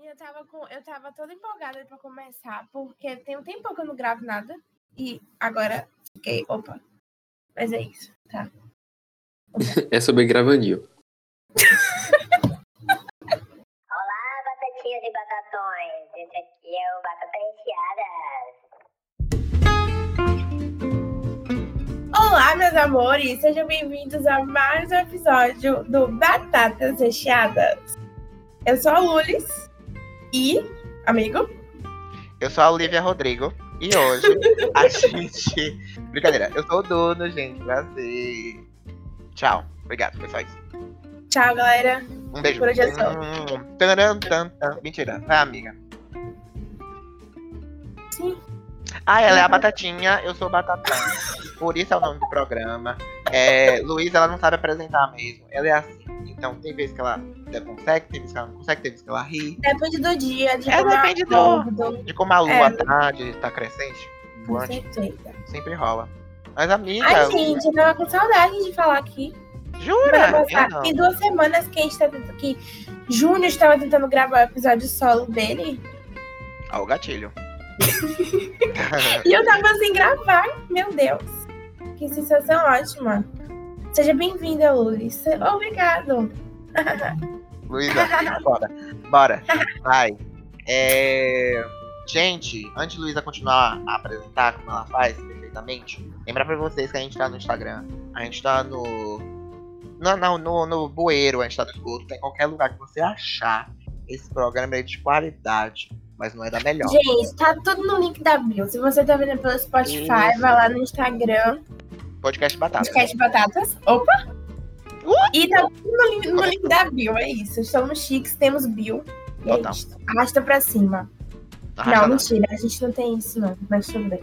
Eu tava, com, eu tava toda empolgada pra começar, porque tem um tempo que eu não gravo nada. E agora fiquei, opa. Mas é isso, tá? é sobre gravandinho. Olá, batatinhas e batatões. Esse aqui é o Batata Recheadas. Olá, meus amores. Sejam bem-vindos a mais um episódio do Batatas Recheadas. Eu sou a Lulis. E, amigo? Eu sou a Olivia Rodrigo. E hoje a gente. Brincadeira, eu sou o dono, gente. Prazer. Tchau. Obrigado, foi só isso. Tchau, galera. Um beijo. Por hoje é só. Mentira, vai, amiga. Sim. Ah, ela é a Batatinha, eu sou o Batatão. Por isso é o nome do programa. É, Luísa, ela não sabe apresentar mesmo. Ela é assim. Então, tem vezes que ela consegue, tem vezes que ela não consegue, tem vezes que ela ri. Depende do dia, de É, como a- depende do- do- De como a lua É. tá, de estar crescente. Com voante, certeza. sempre rola. Mas, amiga, Ai, gente, eu tava com saudade de falar aqui. jura? Tem duas semanas que a gente tá tentando. Que Júnior estava tentando gravar o episódio solo dele. Ó, o gatilho. E eu tava sem gravar. Meu Deus. Que sensação ótima. Seja bem-vinda, Lulis. Obrigado. Luísa, bora. Bora. Vai. É... Gente, antes de Luísa continuar a apresentar como ela faz perfeitamente, lembrar pra vocês que a gente tá no Instagram, a gente tá no. No, no, no, no bueiro, a gente tá no esgoto, tá em qualquer lugar que você achar. Esse programa é de qualidade, mas não é da melhor. Gente, tá tudo no link da bio. Se você tá vendo pelo Spotify, Isso. vai lá no Instagram. Podcast Batata. Podcast Batatas. Opa! Uh! E tá no link, no link da bio, é isso. Estamos chiques, temos é Total. Arrasta pra cima. Arrasa não, não. mentira, a gente não tem isso, não. Mas tudo bem.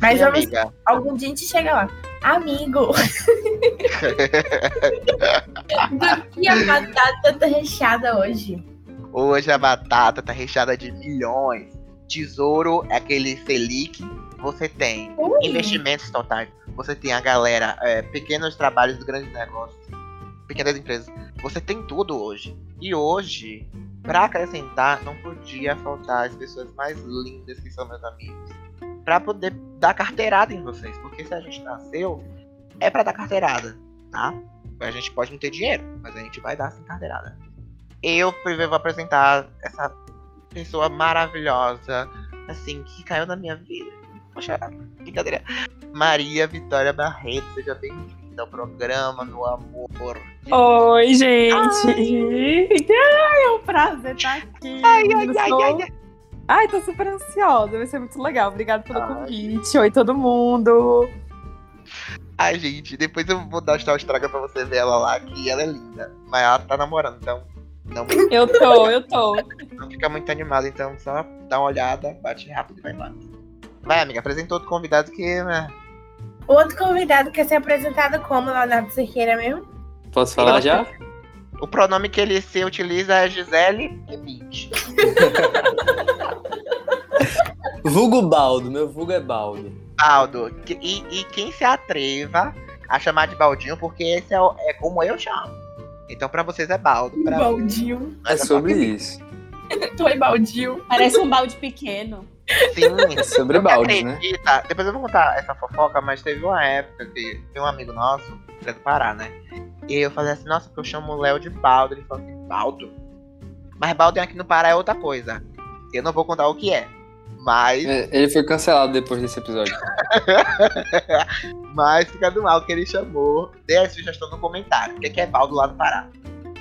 Mas Sim, vamos, amiga. algum dia a gente chega lá. Amigo, do que a batata tá recheada hoje? Hoje a batata tá recheada de milhões. Tesouro é aquele Selic. Você tem Ui, investimentos totais. Você tem a galera, é, pequenos trabalhos, grandes negócios, pequenas empresas. Você tem tudo hoje. E hoje, pra acrescentar, não podia faltar as pessoas mais lindas que são meus amigos. Pra poder dar carteirada em vocês. Porque se a gente nasceu, é pra dar carteirada, tá? A gente pode não ter dinheiro, mas a gente vai dar essa carteirada. Eu primeiro vou apresentar essa pessoa maravilhosa, assim, que caiu na minha vida. Poxa, brincadeira. Maria Vitória Barreto, seja bem-vinda ao programa, meu amor. Oi, gente! Ai, é um prazer estar aqui. Ai, ai, ai, ai, ai. Ai, tô super ansiosa, vai ser muito legal. Obrigada pelo Ai. convite. Oi, todo mundo. Ai, gente, depois eu vou dar o estraga pra você ver ela lá, que ela é linda. Mas ela tá namorando, então não, Eu tô, eu tô. não fica muito animada, então só dá uma olhada, bate rápido e vai embora. Vai, amiga, apresenta outro convidado que, né? Outro convidado quer ser apresentado como Leonardo Cerqueira mesmo? Posso falar já? O pronome que ele se utiliza é Gisele e Bint. Vulgo Baldo, meu vulgo é Baldo. Baldo. E, e quem se atreva a chamar de Baldinho, porque esse é, o- é como eu chamo. Então pra vocês é Baldo. Pra mim, Baldinho. É sobre isso. Tu é Baldinho. Parece um balde pequeno. Sim. É sobre Você baldes, né? acredita? Depois eu vou contar essa fofoca, mas teve uma época que tem um amigo nosso, que é do Pará, né? E eu falei assim, nossa, porque eu chamo o Léo de Baldo. Ele falou assim, Baldo? Mas Baldo aqui no Pará é outra coisa. Eu não vou contar o que é. Mas, É, Ele foi cancelado depois desse episódio. mas fica do mal que ele chamou. Dê a sugestão no comentário. O que que é Baldo lá no Pará?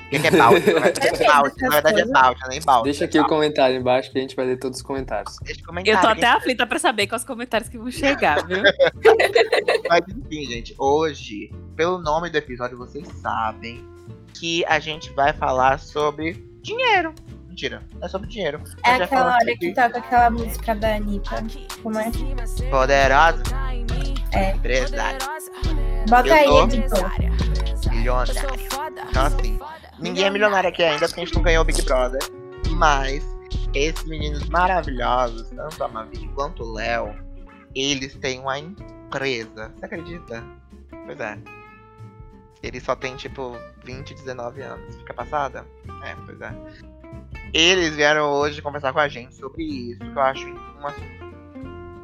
O que que é Baldo? Na verdade é na verdade é nem Baldo. Deixa aqui o comentário embaixo que a gente vai ler todos os comentários. Deixa o comentário. Eu tô até aflita pra saber quais comentários que vão chegar, viu? Mas enfim, gente, hoje, pelo nome do episódio, vocês sabem que a gente vai falar sobre dinheiro. Mentira, é sobre dinheiro. É aquela hora sobre que toca aquela música da Anitta. Como é? Poderosa É. empresária, Bota Eu aí, editor. milionária. Então, assim, ninguém é milionário aqui ainda porque a gente não ganhou o Big Brother. Mas esses meninos maravilhosos, tanto a Mavi quanto o Léo, eles têm uma empresa. Você acredita? Pois é. Eles só têm, tipo, 20, 19 anos. Fica passada? É, pois é. eles vieram hoje conversar com a gente sobre isso, que eu acho uma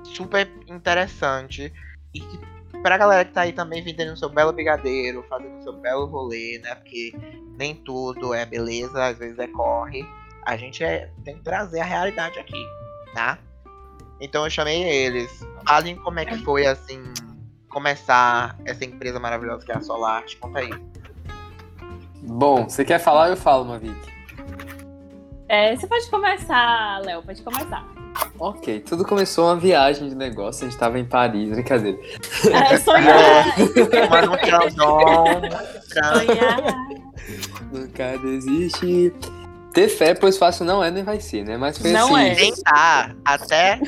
super interessante. E que pra galera que tá aí também vendendo seu belo brigadeiro, fazendo seu belo rolê, né? Porque nem tudo é beleza, às vezes é corre. A gente é, tem que trazer a realidade aqui, tá? Então eu chamei eles. Falem como é que foi, assim, começar essa empresa maravilhosa que é a Solarte. Conta aí. Bom, você quer falar eu falo, Mavic. É, você pode começar, Léo, pode começar. Ok, tudo começou uma viagem de negócio, a gente tava em Paris, brincadeira. É, sonhar, Mas não tinha dom. sonhar. Nunca desiste. Ter fé, pois fácil não é nem vai ser, né? Mas foi Não assim, é. Tentar até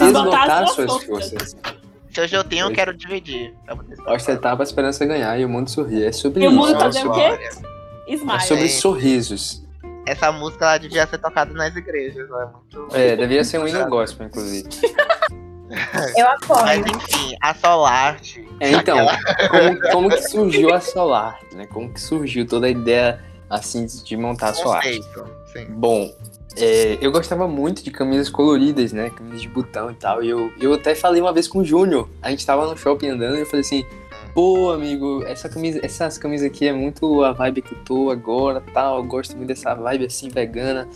esgotar as suas forças. se hoje eu tenho, eu quero dividir. Ostentar pra esperança ganhar e o mundo sorrir. É sobre E o isso. mundo é fazer o sobre- quê? É Smile. sobre Gente. sorrisos. Essa música ela devia ser tocada nas igrejas, não é muito. É, devia ser um hino gospel, inclusive. Eu Mas apoio. enfim, a Solarte. É, então, como, como que surgiu a Solar, né? Como que surgiu toda a ideia, assim, de montar a Solar? Conceito. Sim. Bom, é, eu gostava muito de camisas coloridas, né? Camisas de botão e tal. E eu, eu até falei uma vez com o Júnior. A gente tava no shopping andando e eu falei assim: Pô, amigo, essa camisa, essas camisas aqui é muito a vibe que eu tô agora tal. Eu gosto muito dessa vibe assim, vegana.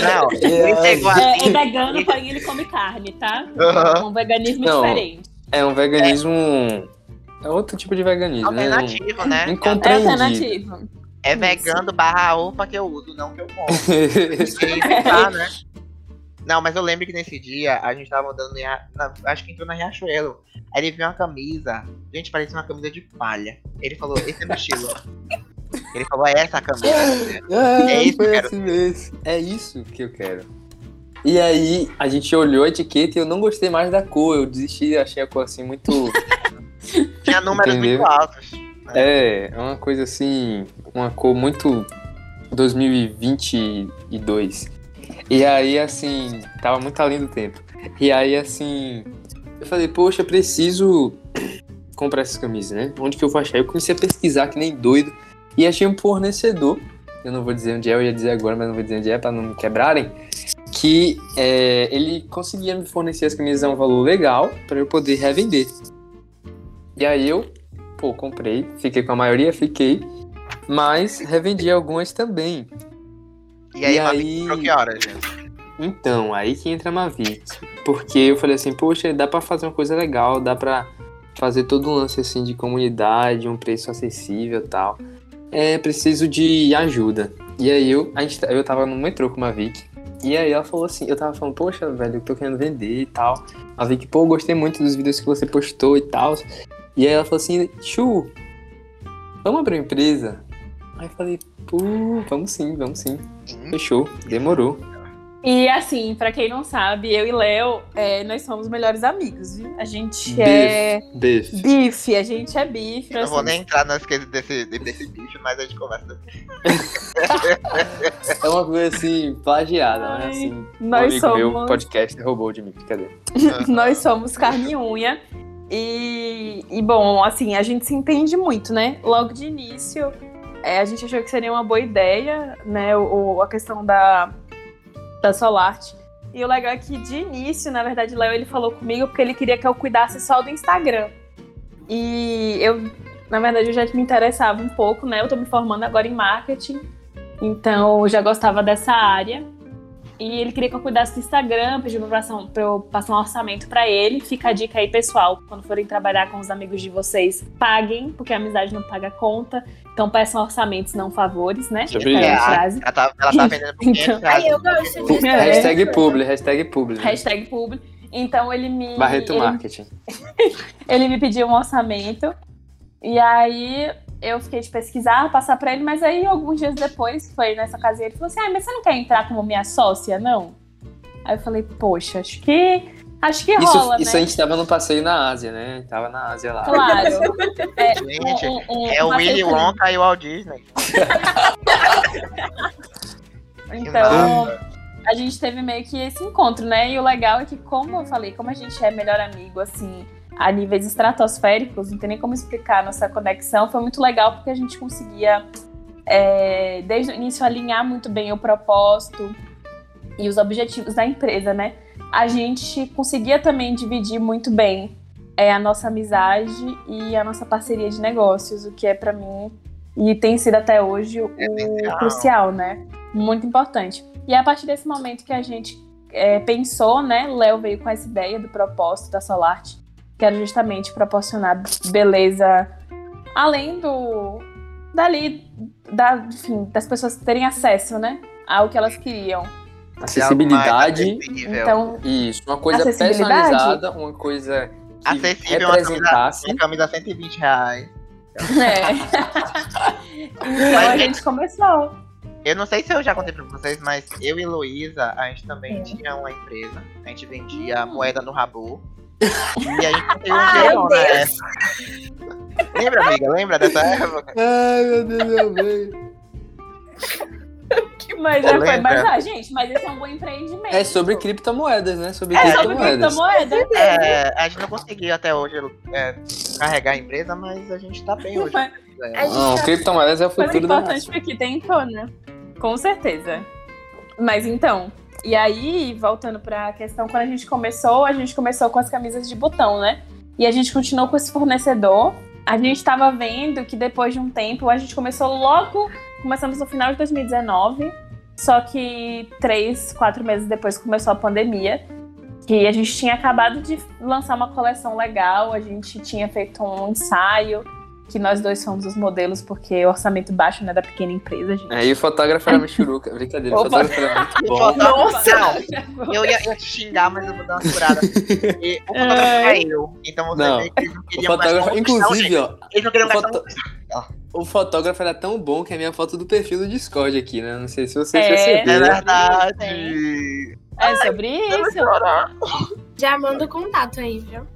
Não, aí? pegou É, assim. é vegano, porém ele come carne, tá? Aham. Um veganismo Não. diferente. É um veganismo. É outro tipo de veganismo, né? Alternativo, né? É Incompreendido. alternativo. É vegano barra a roupa que eu uso, não que eu como. E tá, né? Não, mas eu lembro que nesse dia a gente tava andando em. Na- acho que entrou na Riachuelo. Aí ele viu uma camisa. Gente, parecia uma camisa de palha. Ele falou, esse é meu estilo. Ele falou, é essa a camisa. Ah, É isso que eu foi quero. assim mesmo. É isso que eu quero. E aí, a gente olhou a etiqueta e eu não gostei mais da cor. Eu desisti, achei a cor assim muito. Tinha números Entendeu? muito altos. é, é uma coisa assim. Uma cor muito 2022. E aí, assim, tava muito além do tempo. E aí, assim, eu falei, poxa, preciso comprar essas camisas, né? Onde que eu vou achar? Eu comecei a pesquisar que nem doido. E achei um fornecedor. Eu não vou dizer onde é, eu ia dizer agora, mas não vou dizer onde é pra não me quebrarem. Que é, ele conseguia me fornecer as camisas a um valor legal para eu poder revender. E aí eu, pô, comprei, fiquei com a maioria, fiquei. Mas revendi algumas também. E aí, E uma aí- que horas, gente? Então, aí que entra a Mavic. Porque eu falei assim, poxa, dá pra fazer uma coisa legal, dá pra fazer todo um lance assim de comunidade, um preço acessível e tal. É preciso de ajuda. E aí eu, a gente, eu tava no metrô com a Mavic. E aí ela falou assim, eu tava falando, poxa, velho, eu tô querendo vender e tal. A Vic, pô, gostei muito dos vídeos que você postou e tal. E aí ela falou assim, Chu, vamos abrir uma empresa? Aí eu falei, pô, vamos sim, vamos sim. Fechou, demorou. E assim, pra quem não sabe, eu e Léo, é, nós somos melhores amigos, viu? A gente Bife. é Bife. bife, a gente é bife. Não vou somos- nem entrar nas coisas desse, desse bicho, mas a gente conversa. É uma coisa assim, plagiada, né? Ai, Assim, um Nós meu, somos, podcast, roubou de mim, cadê? nós somos carne e unha. E, e, bom, assim, a gente se entende muito, né? Logo de início, é, a gente achou que seria uma boa ideia, né? O, a questão da, da Solarte. E o legal é que de início, na verdade, Léo ele falou comigo porque ele queria que eu cuidasse só do Instagram. E eu, na verdade, eu já me interessava um pouco, né? Eu tô me formando agora em marketing. Então, eu já gostava dessa área. E ele queria que eu cuidasse do Instagram, pediu pra, passar- pra eu passar um orçamento pra ele. Fica a dica aí, pessoal. Quando forem trabalhar com os amigos de vocês, paguem, porque a amizade não paga conta. Então peçam orçamentos, não favores, né? Sobre Essa é a frase. Ela tá, ela tá vendendo por 500 Então. Ai, eu gosto disso. É. Hashtag publi, hashtag publi. né? Hashtag público. Então ele me. Barreto ele, Marketing. ele me pediu um orçamento. E aí eu fiquei de pesquisar, passar pra ele, mas aí alguns dias depois, foi nessa ocasião, ele falou assim: Ah, mas você não quer entrar como minha sócia, não? Aí eu falei, poxa, acho que. Acho que Isso, rola, isso né? a gente tava no passeio na Ásia, né? Tava na Ásia lá. Claro. É, Gente, um- um- um É o Willy Wonka e o Walt Disney. Então, a gente teve meio que esse encontro, né? E o legal é que, como eu falei, como a gente é melhor amigo, assim, a níveis estratosféricos, não tem nem como explicar a nossa conexão, foi muito legal porque a gente conseguia é, desde o início, alinhar muito bem o propósito e os objetivos da empresa, né? A gente conseguia também dividir muito bem é, a nossa amizade e a nossa parceria de negócios, o que é para mim e tem sido até hoje o Essencial. crucial, né? Muito importante. E é a partir desse momento que a gente é, pensou, né? Léo veio com essa ideia do propósito da Solarte, que era justamente proporcionar beleza além do dali da, enfim, das pessoas terem acesso, né, ao que elas queriam. Acessibilidade. Acessível. Então, Isso, uma coisa personalizada, uma coisa que Acessível, uma camisa, representasse. uma camisa 120 reais. é. então a gente começou. Eu não sei se eu já contei pra vocês, mas eu e Luísa, a gente também É. tinha uma empresa. A gente vendia moeda no Rabu. E a gente tem um Ai, nessa. Lembra, amiga? Lembra dessa época? Ai, meu Deus, meu Deus. Mas, é, foi, Lembra? mas ah, gente, mas esse é um bom empreendimento. É sobre criptomoedas, né? Sobre É sobre criptomoedas. criptomoeda. É, a gente não conseguiu até hoje é, carregar a empresa, mas a gente tá bem hoje. Gente Não, tá- criptomoedas é o futuro da importante porque tentou, né? Com certeza. Mas então, e aí, voltando pra questão, quando a gente começou, a gente começou com as camisas de botão, né? E a gente continuou com esse fornecedor. A gente tava vendo que depois de um tempo, a gente começou logo, começamos no final de 2019, só que três, quatro meses depois começou a pandemia. Que a gente tinha acabado de lançar uma coleção legal, a gente tinha feito um ensaio, que nós dois fomos os modelos, porque o orçamento baixo né, da pequena empresa, gente. É, e o fotógrafo era Michuruca. Brincadeira, o fotógrafo era muito bom. Nossa! Não, eu ia, ia te xingar, mas eu vou dar uma segurada. E o fotógrafo é eu. Então você Não, vê que eles não queriam mais fotógrafo, inclusive, gente. ó, Eles não queriam o, gastar foto- o fotógrafo era tão bom que é a minha foto do perfil do Discord aqui, né? Não sei se vocês É. perceberam. É verdade. É sobre isso. Já manda o contato aí, viu?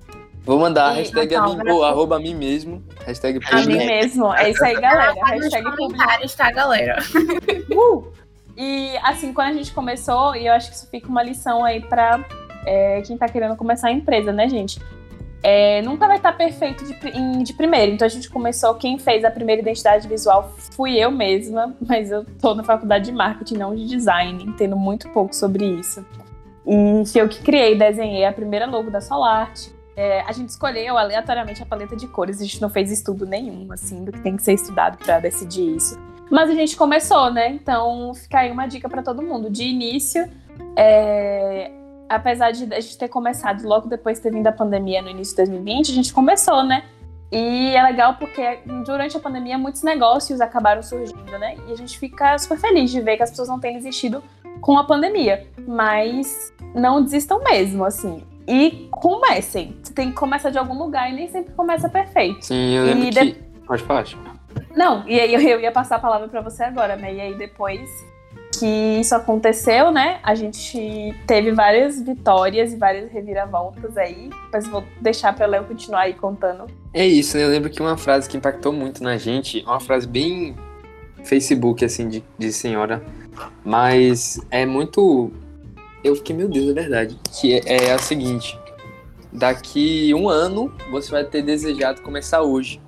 Vou mandar a E hashtag a mim, ou arroba a mim mesmo. Hashtag A mim mesmo. É isso aí, galera. Tá nos Hashtag comentários, tá, galera? Uh! E assim, quando a gente começou, e eu acho que isso fica uma lição aí pra é, quem tá querendo começar a empresa, né, gente? É, nunca vai estar perfeito de, de primeiro. Então a gente começou, quem fez a primeira identidade visual fui eu mesma, mas eu tô na faculdade de marketing, não de design, entendo muito pouco sobre isso. E fui eu que criei, desenhei a primeira logo da Solarte. É, a gente escolheu aleatoriamente a paleta de cores, a gente não fez estudo nenhum, assim, do que tem que ser estudado pra decidir isso. Mas a gente começou, né? Então fica aí uma dica pra todo mundo. De início, é, apesar de a gente ter começado logo depois de ter vindo a pandemia no início de 2020, a gente começou, né? E é legal porque durante a pandemia muitos negócios acabaram surgindo, né? E a gente fica super feliz de ver que as pessoas não têm desistido com a pandemia. Mas não desistam mesmo, assim. E comecem. Você tem que começar de algum lugar e nem sempre começa perfeito. Sim, eu lembro E que... de- Pode falar. Não, e aí eu, ia passar a palavra pra você agora, né? E aí depois que isso aconteceu, né? A gente teve várias vitórias e várias reviravoltas aí. Mas vou deixar pra Léo continuar aí contando. É isso, né? Eu lembro que uma frase que impactou muito na gente, uma frase bem Facebook, assim, de, de senhora, mas é muito. Eu fiquei, meu Deus, é verdade. Que é, é a seguinte: daqui um ano você vai ter desejado começar hoje.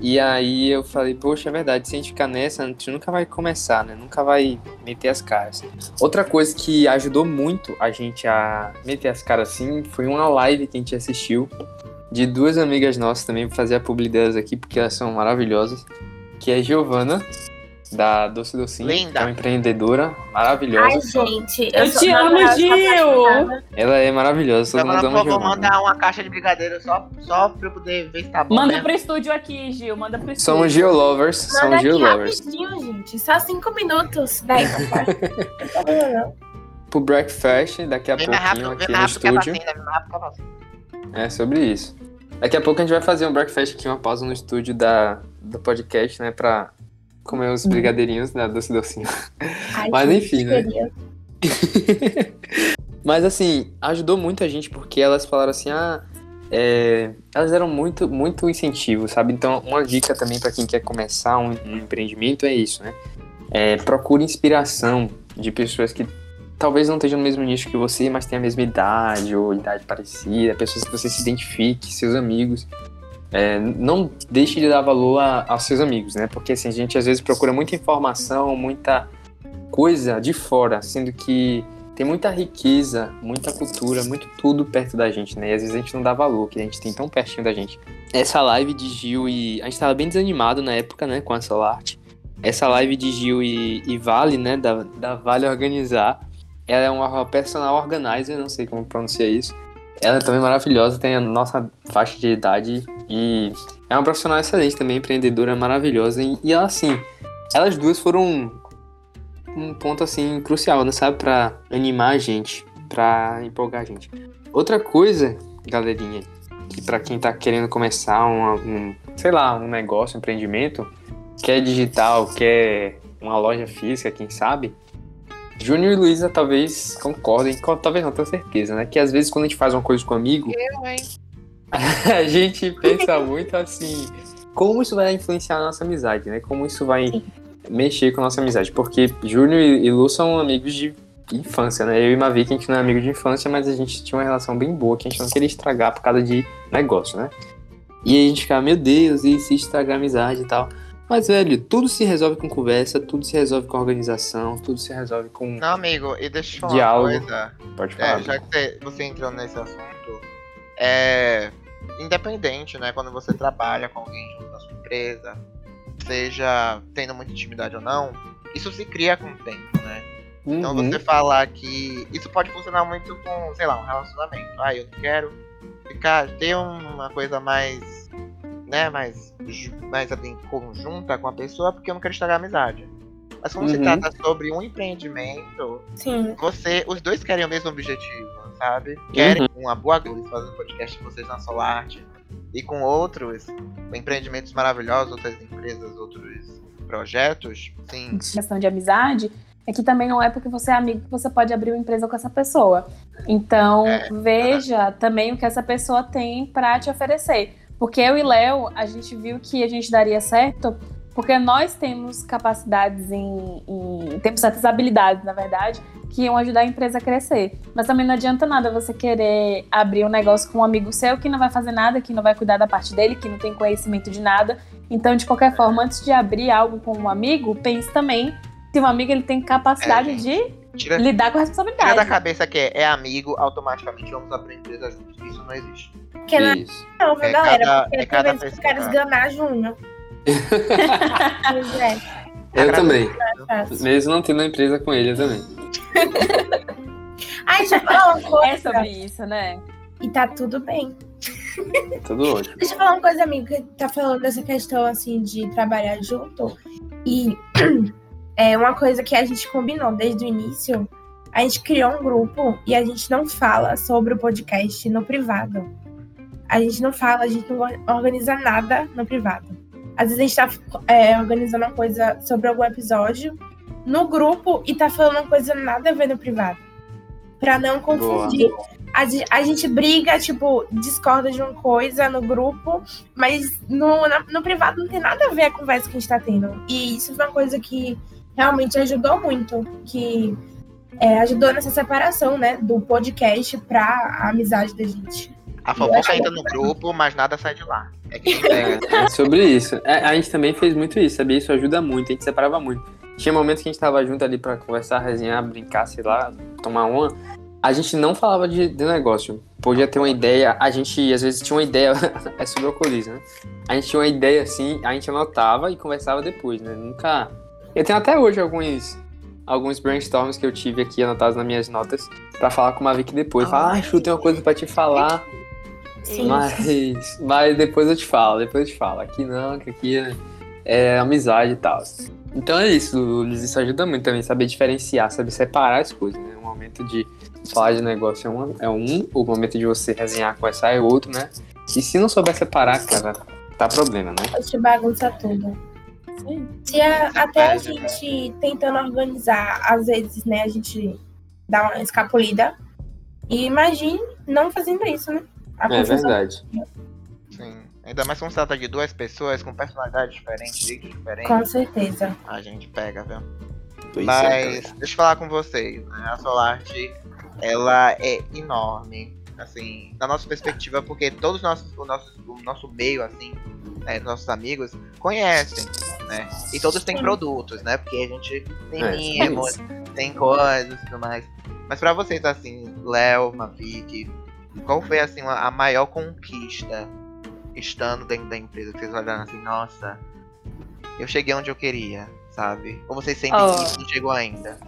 E aí eu falei, poxa, é verdade, se a gente ficar nessa, a gente nunca vai começar, né? Nunca vai meter as caras. Outra coisa que ajudou muito a gente a meter as caras assim foi uma live que a gente assistiu de duas amigas nossas também, fazer a publi delas aqui, porque elas são maravilhosas, que é Giovana, da Doce Docinho, Linda. que é uma empreendedora Ai, maravilhosa. gente. Eu sou- te amo, eu Gil! Ela é maravilhosa, todo mundo ama Giovana. mandar uma caixa de brigadeiro só, só pra eu poder ver se tá bom. Manda né? pro estúdio aqui, Gil. Manda pro estúdio. Somos Geolovers, Manda somos aqui Geolovers. rapidinho, gente. Só cinco minutos. Não. Pro Breakfast, daqui a Vem pouquinho rápido, vem aqui no a estúdio. vacina. É sobre isso. Daqui a pouco a gente vai fazer um breakfast aqui, uma pausa no estúdio da, do podcast, né? Pra comer os brigadeirinhos da Doce Docinho. Ai, Mas enfim, né? Mas assim, ajudou muito a gente porque elas falaram assim, ah, é, elas deram muito, muito incentivo, sabe? Então, uma dica também para quem quer começar um, um empreendimento é isso, né? É, procure inspiração de pessoas que talvez não estejam no mesmo nicho que você, mas tenham a mesma idade ou idade parecida, pessoas que você se identifique, seus amigos. É, não deixe de dar valor a- aos seus amigos, né? Porque assim, a gente às vezes procura muita informação, muita coisa de fora, sendo que tem muita riqueza, muita cultura, muito tudo perto da gente, né? E às vezes a gente não dá valor, que a gente tem tão pertinho da gente. Essa live de Gil e. A gente tava bem desanimado na época, né, com a Solarte. Essa live de Gil e, e Vale, né, da, da Vale Organizar, ela é uma personal organizer, não sei como pronunciar isso. Ela é também maravilhosa, tem a nossa faixa de idade e é uma profissional excelente também, empreendedora maravilhosa. E, e ela, assim, elas duas foram um ponto, assim, crucial, né, sabe? Pra animar a gente, pra empolgar a gente. Outra coisa, galerinha, que pra quem tá querendo começar uma- um, sei lá, um negócio, um empreendimento, quer digital, quer uma loja física, quem sabe, Júnior e Luísa talvez concordem, co- talvez não, tenho certeza, né? Que às vezes quando a gente faz uma coisa com um amigo, Eu, hein? a gente pensa muito assim, como isso vai influenciar a nossa amizade, né? Como isso vai mexer com a nossa amizade. Porque Júnior e Lu são amigos de infância, né? Eu e Mavi, que a gente não é amigo de infância, mas a gente tinha uma relação bem boa, que a gente não queria estragar por causa de negócio, né? E a gente ficava, meu Deus, e se estragar a amizade e tal. Mas, velho, tudo se resolve com conversa, tudo se resolve com organização, tudo se resolve com. Não, amigo, e deixa eu falar Diálogo. uma coisa. Pode falar. É, já que você, entrou nesse assunto, é independente, né? Quando você trabalha com alguém junto na sua empresa, seja tendo muita intimidade ou não, isso se cria com o tempo, né? Então Uhum. você falar que isso pode funcionar muito com, sei lá, um relacionamento. Ah, eu não quero ficar ter uma coisa mais, né, mais mais assim, conjunta com a pessoa porque eu não quero estragar a amizade. Mas quando se Uhum. trata sobre um empreendimento, Sim. você, os dois querem o mesmo objetivo, sabe? Querem Uhum. uma boa luz fazendo podcast de vocês na Solarte e com outros empreendimentos maravilhosos, outras empresas, outros projetos, sim. questão de amizade, é que também não é porque você é amigo que você pode abrir uma empresa com essa pessoa. Então, É, veja também o que essa pessoa tem pra te oferecer. Porque eu e Léo, a gente viu que a gente daria certo porque nós temos capacidades em, em- temos certas habilidades, na verdade, que iam ajudar a empresa a crescer. Mas também não adianta nada você querer abrir um negócio com um amigo seu que não vai fazer nada, que não vai cuidar da parte dele, que não tem conhecimento de nada. Então, de qualquer forma, antes de abrir algo com um amigo, pense também se um amigo ele tem capacidade É, de Tira, lidar com a tira responsabilidade. da cabeça que é, é amigo, automaticamente vamos abrir empresa juntos. Isso não existe. Porque não é Isso. não, viu, É galera? cada- porque é cada eu quero pessoa. esganar Júnior. é, Eu também. é fácil. Mesmo não tendo uma empresa com ele, eu também. Ai, deixa eu falar uma coisa. É sobre isso, né? E tá tudo bem. Tudo ótimo. Deixa eu falar uma coisa, amigo, que tá falando dessa questão, assim, de trabalhar junto. E é uma coisa que a gente combinou desde o início. A gente criou um grupo e a gente não fala sobre o podcast no privado. A gente não fala, a gente não organiza nada no privado. Às vezes a gente tá é, organizando uma coisa sobre algum episódio no grupo e tá falando uma coisa nada a ver no privado. Pra não confundir. A, a gente briga, tipo, discorda de uma coisa no grupo, mas no, na- no privado não tem nada a ver a conversa que a gente tá tendo. E isso foi uma coisa que realmente ajudou muito. Que é, ajudou nessa separação, né? Do podcast pra amizade da gente. A fofoca entra no grupo, mas nada sai de lá. É que pega. É sobre isso. É, a gente também fez muito isso, sabia? Isso ajuda muito, a gente separava muito. Tinha momentos que a gente tava junto ali pra conversar, resenhar, brincar, sei lá, tomar uma. A gente não falava de, de negócio. Podia ter uma ideia, a gente às vezes tinha uma ideia, é sobre o alcoolismo, né? A gente tinha uma ideia assim, a gente anotava e conversava depois, né? Nunca. Eu tenho até hoje alguns, alguns brainstorms que eu tive aqui anotados nas minhas notas pra falar com o Mavic depois. Falar, ah, Chu, tem uma coisa pra te falar. Sim. Mas, mas depois eu te falo, depois eu te falo. Aqui não, que aqui é, é amizade e tal. Então é isso, Luiz, isso ajuda muito também, saber diferenciar, saber separar as coisas, né? O momento de falar de negócio é, uma, é um, o momento de você resenhar, conversar é outro, né? E se não souber separar, cara, tá problema, né? A gente bagunça tudo. Se a- até a gente tentando organizar, às vezes, né, a gente dá uma escapulida. E imagine não fazendo isso, né? A É verdade. Sim. Ainda mais quando se trata de duas pessoas com personalidades diferentes, jeitos diferentes, Com certeza. a gente pega, viu? Pois Mas é, deixa eu falar com vocês, né? A Solarte, ela é enorme. Assim, da nossa perspectiva, porque todos os nossos, o nosso, o nosso meio, assim, né, nossos amigos conhecem, né? E todos têm produtos, né? Porque a gente tem É, mimos, tem coisas e tudo mais. Mas pra vocês, assim, Léo, Mavic, qual foi, assim, a a maior conquista estando dentro da empresa? Que vocês olharam assim, nossa, eu cheguei onde eu queria, sabe? Ou vocês sentem Oh. que não chegou ainda?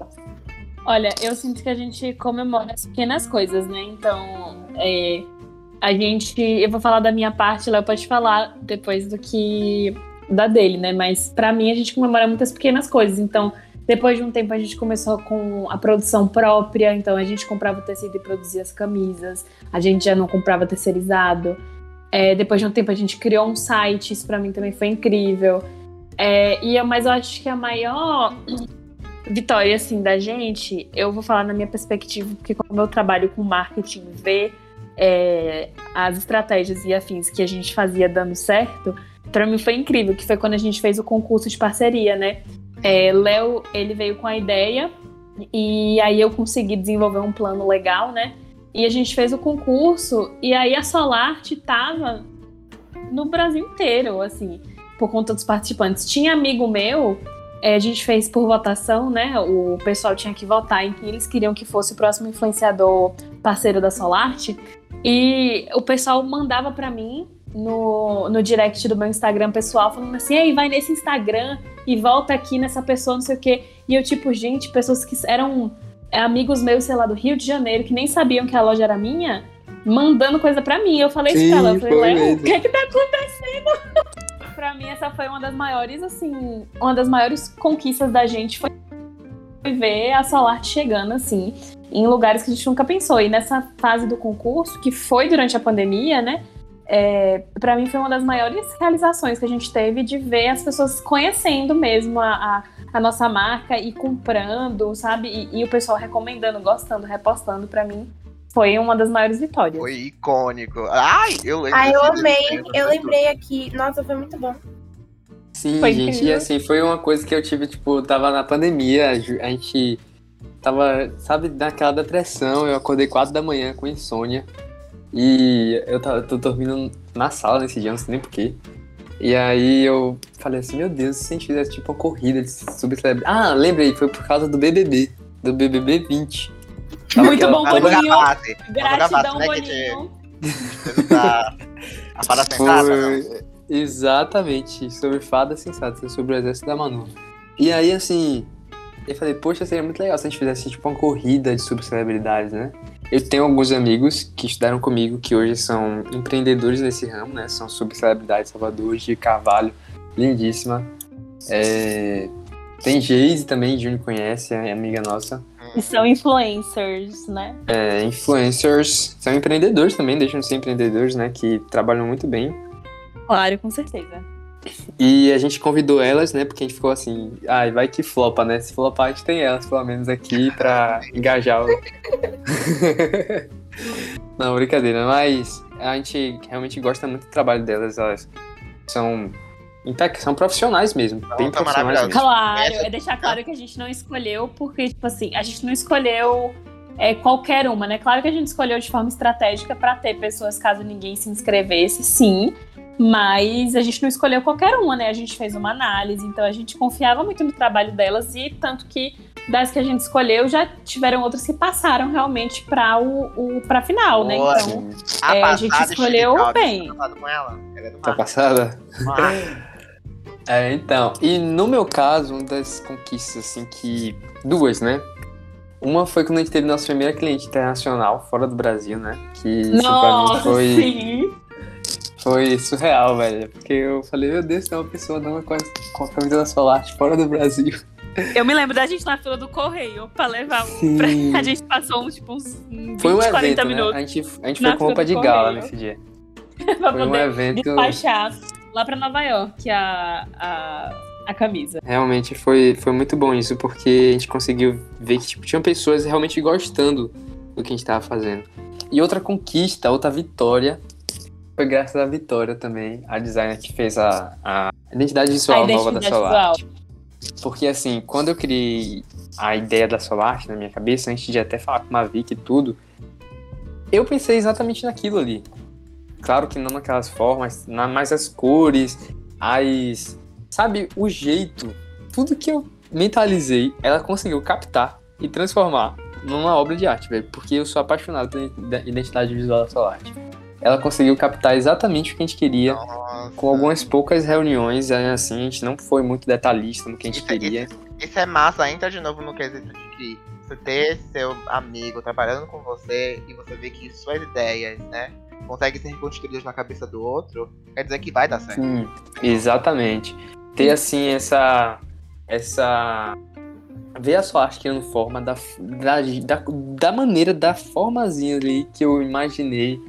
Olha, eu sinto que a gente comemora as pequenas coisas, né? Então, é, a gente. Eu vou falar da minha parte, Léo pode falar depois do que. da dele, né? Mas pra mim a gente comemora muitas pequenas coisas. Então, depois de um tempo a gente começou com a produção própria. Então, a gente comprava o tecido e produzia as camisas. A gente já não comprava terceirizado. É, depois de um tempo a gente criou um site. Isso pra mim também foi incrível. É, e, eu- mas eu acho que a maior vitória assim da gente, eu vou falar na minha perspectiva, porque como eu trabalho com marketing, ver é, as estratégias e afins que a gente fazia dando certo, pra mim foi incrível, que foi quando a gente fez o concurso de parceria, né? É, Léo, ele veio com a ideia e aí eu consegui desenvolver um plano legal, né? E a gente fez o concurso e aí a Solarte tava no Brasil inteiro, assim, por conta dos participantes. Tinha amigo meu é, a gente fez por votação, né? O pessoal tinha que votar em quem eles queriam que fosse o próximo influenciador parceiro da Solarte. E o pessoal mandava pra mim no, no direct do meu Instagram pessoal, falando assim: Ei, vai nesse Instagram e volta aqui nessa pessoa, não sei o quê. E eu, tipo, gente, pessoas que eram amigos meus, sei lá, do Rio de Janeiro, que nem sabiam que a loja era minha, mandando coisa pra mim. Eu falei isso Sim, pra ela, eu falei, Léo, o que é que tá acontecendo? Pra mim, essa foi uma das maiores, assim, uma das maiores conquistas da gente foi ver a Solarte chegando, assim, em lugares que a gente nunca pensou. E nessa fase do concurso, que foi durante a pandemia, né? É, para mim foi uma das maiores realizações que a gente teve de ver as pessoas conhecendo mesmo a, a, a nossa marca e comprando, sabe? E, e o pessoal recomendando, gostando, repostando, pra mim foi uma das maiores vitórias. Foi icônico. Ai, eu lembro. Ai, eu amei. Eu lembrei aqui. Nossa, foi muito bom. Sim, Foi gente, e incrível. assim, foi uma coisa que eu tive, tipo, tava na pandemia, a gente tava, sabe, naquela depressão, eu acordei quatro da manhã com insônia, e eu tava, tô dormindo na sala nesse dia, não sei nem porquê. E aí eu falei assim, meu Deus, se a gente fizesse tipo uma corrida de subcelebridade. Ah, lembrei, foi por causa do BBB, do BBB 20. Tava Muito bom, Boninho. Gratidão, né, Boninho. fez A, a fada sensata, exatamente sobre fada sensata, sobre o exército da Manu. E aí, assim, eu falei, poxa, seria muito legal se a gente fizesse tipo uma corrida de subcelebridades, né? Eu tenho alguns amigos que estudaram comigo que hoje são empreendedores nesse ramo, né? São subcelebridades Salvador de Carvalho, lindíssima. É, Tem Geise também, Júnior conhece, é amiga nossa. E são influencers, né? É, influencers, são empreendedores também, deixam de ser empreendedores, né? Que trabalham muito bem. Claro, com certeza. E a gente convidou elas, né? Porque a gente ficou assim, ai, vai que flopa, né? Se flopar, a gente tem elas, pelo menos, aqui pra engajar o. Não, brincadeira, mas a gente realmente gosta muito do trabalho delas. Elas são, impec- são profissionais mesmo, bem são profissionais mesmo. Claro, é deixar claro que a gente não escolheu, porque, tipo assim, a gente não escolheu é, qualquer uma, né? Claro que a gente escolheu de forma estratégica para ter pessoas caso ninguém se inscrevesse, sim. Mas a gente não escolheu qualquer uma, né? A gente fez uma análise, então a gente confiava muito no trabalho delas e tanto que das que a gente escolheu já tiveram outras que passaram realmente para o, o para final, né? Boa. Então, A É, a gente passada, escolheu bem. você tá com ela? É do Tá passada? Mar. É, então. E no meu caso, uma das conquistas, assim, que. Duas, né? Uma foi quando a gente teve nossa primeira cliente internacional, fora do Brasil, né? Que isso pra mim foi. sim! Foi surreal, velho. Porque eu falei, meu Deus, tem uma pessoa dando com a, com a camisa da Solarte fora do Brasil. Eu me lembro da gente na fila do correio pra levar. Sim. pra- A gente passou uns, tipo, uns 20, Foi um 40 evento, né? minutos A gente, a gente foi com roupa de do gala correio. nesse dia. Foi um evento. despachar lá pra Nova York a, a, a camisa. Realmente foi, foi muito bom isso, porque a gente conseguiu ver que tipo, tinham pessoas realmente gostando do que a gente tava fazendo. E outra conquista, outra vitória, foi graças à Vitória também, a designer que fez a, a identidade visual a nova da identidade Solar. visual. Porque assim, quando eu criei a ideia da Solarte na minha cabeça, antes de até falar com a Vic e tudo, eu pensei exatamente naquilo ali. Claro que não naquelas formas, na, mas as cores, as. Sabe, o jeito, tudo que eu mentalizei, ela conseguiu captar e transformar numa obra de arte, velho. Porque eu sou apaixonado pela identidade visual da sua arte. Ela conseguiu captar exatamente o que a gente queria, Nossa. com algumas poucas reuniões, aí, assim, a gente não foi muito detalhista no que a gente Isso é- queria. Isso é massa, entra de novo no quesito de que você ter seu amigo trabalhando com você e você vê que suas ideias, né, conseguem ser reconstruídas na cabeça do outro, quer dizer que vai dar certo. Sim, exatamente. Ter assim essa. essa. Ver a sua arte criando forma da, da, da, da maneira, da formazinha ali que eu imaginei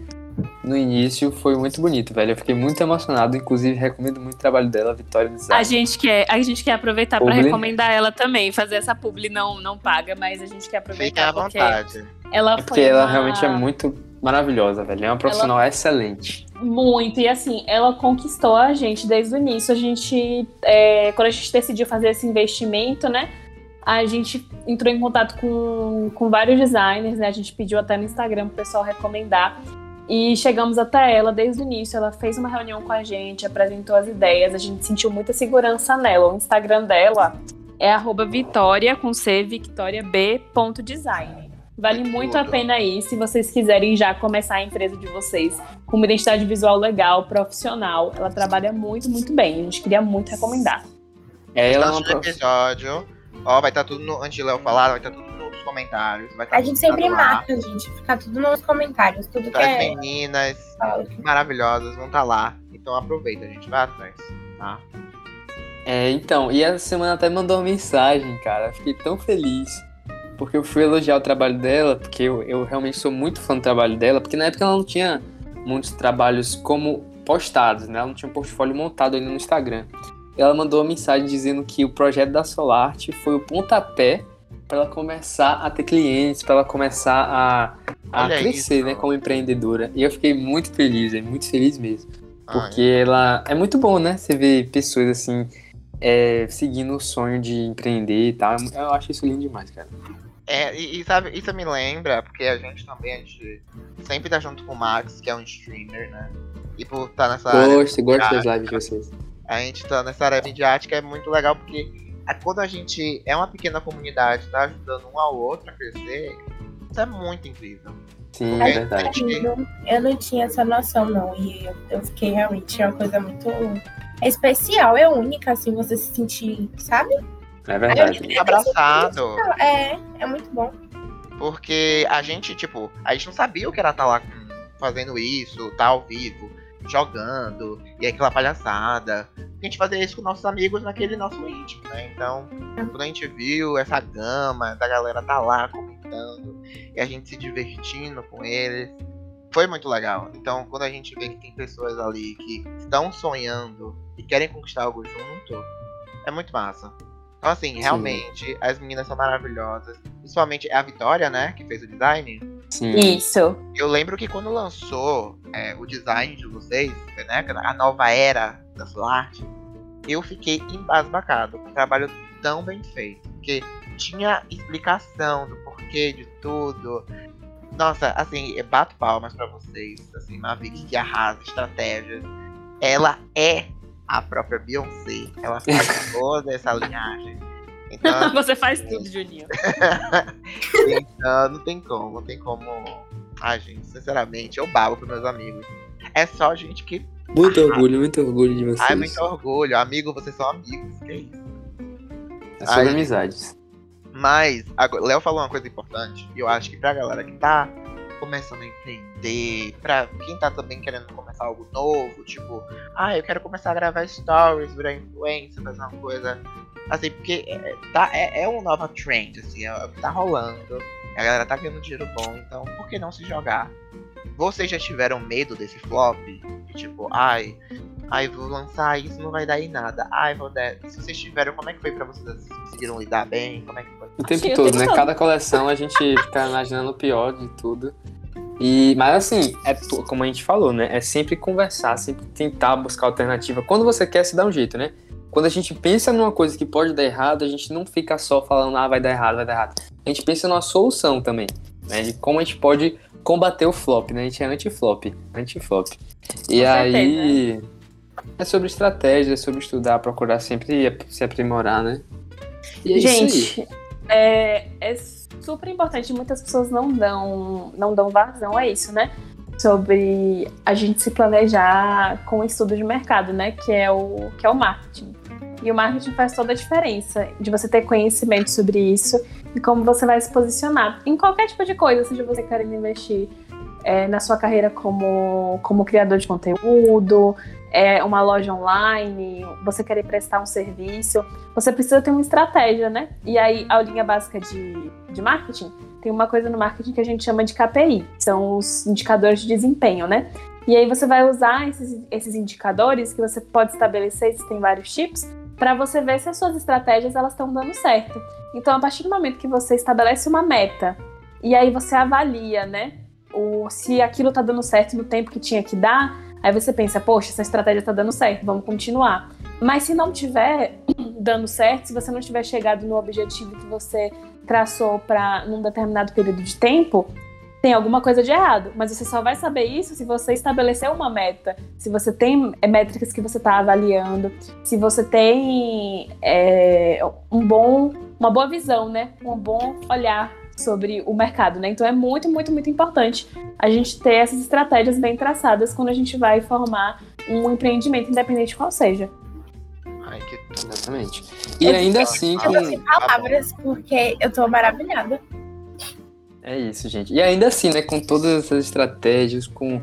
no início foi muito bonito, velho. Eu fiquei muito emocionado, inclusive recomendo muito o trabalho dela, Vitória A Design. gente quer, a gente quer aproveitar para recomendar ela também. Fazer essa publi não, não paga, mas a gente quer Fiquem à aproveitar porque vontade. ela É foi porque ela uma- realmente é muito maravilhosa, velho. É uma profissional excelente. Muito, e assim, ela conquistou a gente desde o início. A gente, é, quando a gente decidiu fazer esse investimento, né? A gente entrou em contato com, com vários designers, né? A gente pediu até no Instagram pro pessoal recomendar. E chegamos até ela desde o início. Ela fez uma reunião com a gente, apresentou as ideias. A gente sentiu muita segurança nela. O Instagram dela é arroba Vitória com C, Victoria B ponto design. Vale muito a pena aí se vocês quiserem já começar a empresa de vocês com uma identidade visual legal, profissional. Ela trabalha muito, muito bem. A gente queria muito recomendar. É, ela é uma prof... episódio, ó, vai estar tudo no. Antes de Léo falar, vai estar tudo nos comentários. Vai tá A gente sempre marca, gente. Fica tudo nos comentários. Tudo que As é. meninas maravilhosas vão estar lá. Então aproveita, gente. Vai atrás. Tá? É, então, e essa semana até mandou uma mensagem, cara. Fiquei tão feliz. Porque eu fui elogiar o trabalho dela, porque eu, eu realmente sou muito fã do trabalho dela, porque na época ela não tinha muitos trabalhos como postados, né? Ela não tinha um portfólio montado ainda no Instagram. Ela mandou uma mensagem dizendo que o projeto da Solarte foi o pontapé para ela começar a ter clientes, para ela começar a, a crescer, isso. né, como empreendedora. E eu fiquei muito feliz, é muito feliz mesmo. Ah, Porque ela é muito bom, né? Você vê pessoas assim é, seguindo o sonho de empreender e tal. Eu acho isso lindo demais, cara. É, e, e sabe, isso me lembra, porque a gente também, a gente sempre tá junto com o Max, que é um streamer, né? E por estar nessa área, Gosto, gosto das lives de vocês. a gente tá nessa área midiática, é muito legal, porque a- quando a gente é uma pequena comunidade, tá ajudando um ao outro a crescer, isso é muito incrível. Sim, É, é verdade. Eu não tinha essa noção, não. E eu, eu fiquei realmente é uma coisa muito é especial, é única, assim, você se sentir, sabe? É verdade. Abraçado. É, é muito bom. Porque a gente, tipo, a gente não sabia o que era estar lá com- fazendo isso, tá ao vivo, jogando, e aquela palhaçada. A gente fazia isso com nossos amigos naquele nosso íntimo, né? Então, quando a gente viu essa gama da galera tá lá comentando e a gente se divertindo com eles, foi muito legal. Então, quando a gente vê que tem pessoas ali que estão sonhando e querem conquistar algo junto, é muito massa. Então, assim, realmente, as meninas são maravilhosas. Principalmente a Vitória, né? Que fez o design. Sim. Isso. Eu lembro que quando lançou é, o design de vocês, né? A nova era da sua arte, eu fiquei embasbacado com um trabalho tão bem feito. Porque tinha explicação do porquê de tudo. Nossa, assim, eu bato palmas pra vocês. Assim, Mavic que arrasa estratégias. Ela é a própria Beyoncé. Ela faz toda essa linhagem. Então, Você faz tudo, Juninho. então, não tem como, não tem como. Ai, gente, sinceramente, eu babo pros meus amigos. É só gente que. Muito orgulho, muito orgulho de vocês. Ai, muito orgulho. Amigo, vocês são amigos. Que isso. É sobre Ai. amizades. Mas, Léo falou uma coisa importante. E eu acho que pra galera que tá começando a empreender, pra quem tá também querendo começar algo novo, tipo, ah, eu quero começar a gravar stories, virar influencer, fazer uma coisa. Assim, porque é, tá, é, é uma nova trend, assim, é que tá rolando. A galera tá ganhando dinheiro bom, então por que não se jogar? Vocês já tiveram medo desse flop? De, tipo, ai, ai, vou lançar isso, não vai dar em nada. Ai, vou dar. Se vocês tiveram, como é que foi pra vocês? Vocês conseguiram lidar bem? Como é que foi? O tempo Sim, o todo, tempo né? todo. Cada coleção a gente fica imaginando o pior de tudo. E, mas assim, é como a gente falou, né? É sempre conversar, sempre tentar buscar alternativa. Quando você quer, se dá um jeito, né? Quando a gente pensa numa coisa que pode dar errado, a gente não fica só falando, ah, vai dar errado, vai dar errado. A gente pensa numa solução também, né? De como a gente pode combater o flop, né? A gente é anti-flop, anti-flop. E Com aí é sobre estratégia, é sobre estudar, procurar sempre se aprimorar, né? E é isso aí. É, é super importante. Muitas pessoas não dão, não dão vazão a isso, né? Sobre a gente se planejar com estudo de mercado, né? Que é o, que é o marketing. E o marketing faz toda a diferença de você ter conhecimento sobre isso e como você vai se posicionar em qualquer tipo de coisa, seja você querendo investir é, na sua carreira como, como criador de conteúdo, é, uma loja online, você querer prestar um serviço, você precisa ter uma estratégia, né? E aí, a aulinha básica de, de marketing tem uma coisa no marketing que a gente chama de KPI, são os indicadores de desempenho, né? E aí você vai usar esses, esses indicadores que você pode estabelecer, existem vários tipos, para você ver se as suas estratégias elas estão dando certo. Então, a partir do momento que você estabelece uma meta e aí você avalia, né, o, se aquilo está dando certo no tempo que tinha que dar, aí você pensa, poxa, essa estratégia está dando certo, vamos continuar. Mas se não tiver dando certo, se você não tiver chegado no objetivo que você traçou para num determinado período de tempo, tem alguma coisa de errado. Mas você só vai saber isso se você estabelecer uma meta, se você tem é, métricas que você está avaliando, se você tem é, um bom, uma boa visão, né? Um bom olhar sobre o mercado, né? Então é muito, muito, muito importante a gente ter essas estratégias bem traçadas quando a gente vai formar um empreendimento, independente qual seja. Ai, que Exatamente. E ainda assim, Eu com... tô sem palavras, porque eu tô maravilhada. é isso, gente. E ainda assim, né, com todas essas estratégias, com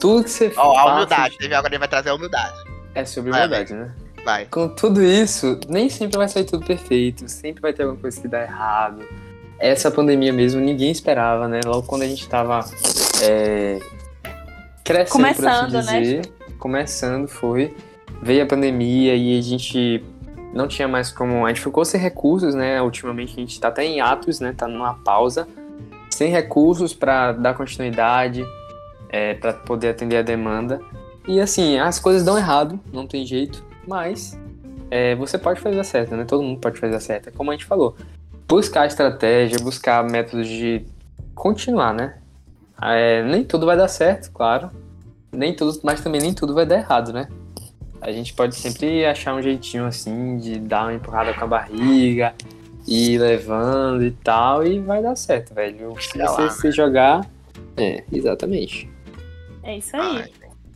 tudo que você Ó, a humildade. Teve que ele vai trazer a humildade. É sobre Vai, verdade, né? Vai. Com tudo isso, nem sempre vai sair tudo perfeito, sempre vai ter alguma coisa que dá errado. Essa pandemia mesmo, ninguém esperava, né? Logo quando a gente tava é, crescendo, Começando, por assim dizer, começando foi, veio a pandemia e a gente não tinha mais como, a gente ficou sem recursos, né? Ultimamente a gente tá até em atos, né? Tá numa pausa, sem recursos para dar continuidade, é, para poder atender a demanda. E assim, as coisas dão errado, não tem jeito, mas é, você pode fazer dar certo, né? Todo mundo pode fazer dar certo. É como a gente falou. Buscar estratégia, buscar métodos de continuar, né? É, nem tudo vai dar certo, claro. Nem tudo, mas também nem tudo vai dar errado, né? A gente pode sempre achar um jeitinho assim de dar uma empurrada com a barriga, ir levando e tal, e vai dar certo, velho. Se Sei você lá, se jogar. É, exatamente. É isso aí.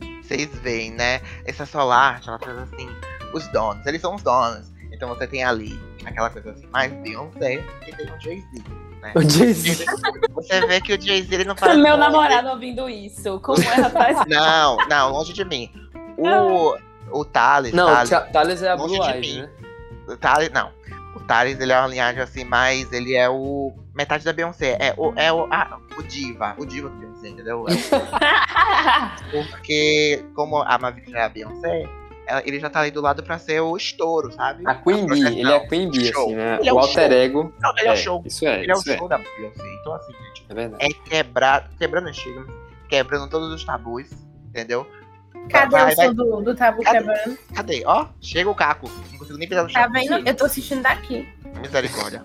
Ai, Vocês veem, né? Essa Solar, ela faz assim, os donos, eles são os donos. Então você tem ali aquela coisa assim, mais Beyoncé e tem o Jay-Z. Né? O Jay-Z. Você vê que o Jay-Z ele não faz. Meu namorado ouvindo isso. Como é, rapaz? Não, não, longe de mim. O, o Thales, Não, Thales, o Thales é a longe Blue de Eyes, mim. né? o Thales, não. O Thales, ele é uma linhagem assim, mas ele é o metade da Beyoncé. É o, é o, ah, o diva, o diva do Beyoncé, entendeu? É o- porque, como a Mavic é a Beyoncé, ele já tá ali do lado pra ser o estouro, sabe? A Queen Bee, ele é a Queen Bee, Show. assim, né? Ele é o o alter show. ego. Não, ele é, o show. Isso é, Ele é o é. show da Beyoncé. Então, assim, gente, É verdade. é quebrar, quebrando estigmas, quebrando todos os tabus, entendeu? Cadê Vai, o som do, do tabu Cadê? quebrando? Cadê? Ó, chega o caco. Não consigo nem pisar no chão. Tá vendo? Eu tô assistindo daqui. Misericórdia.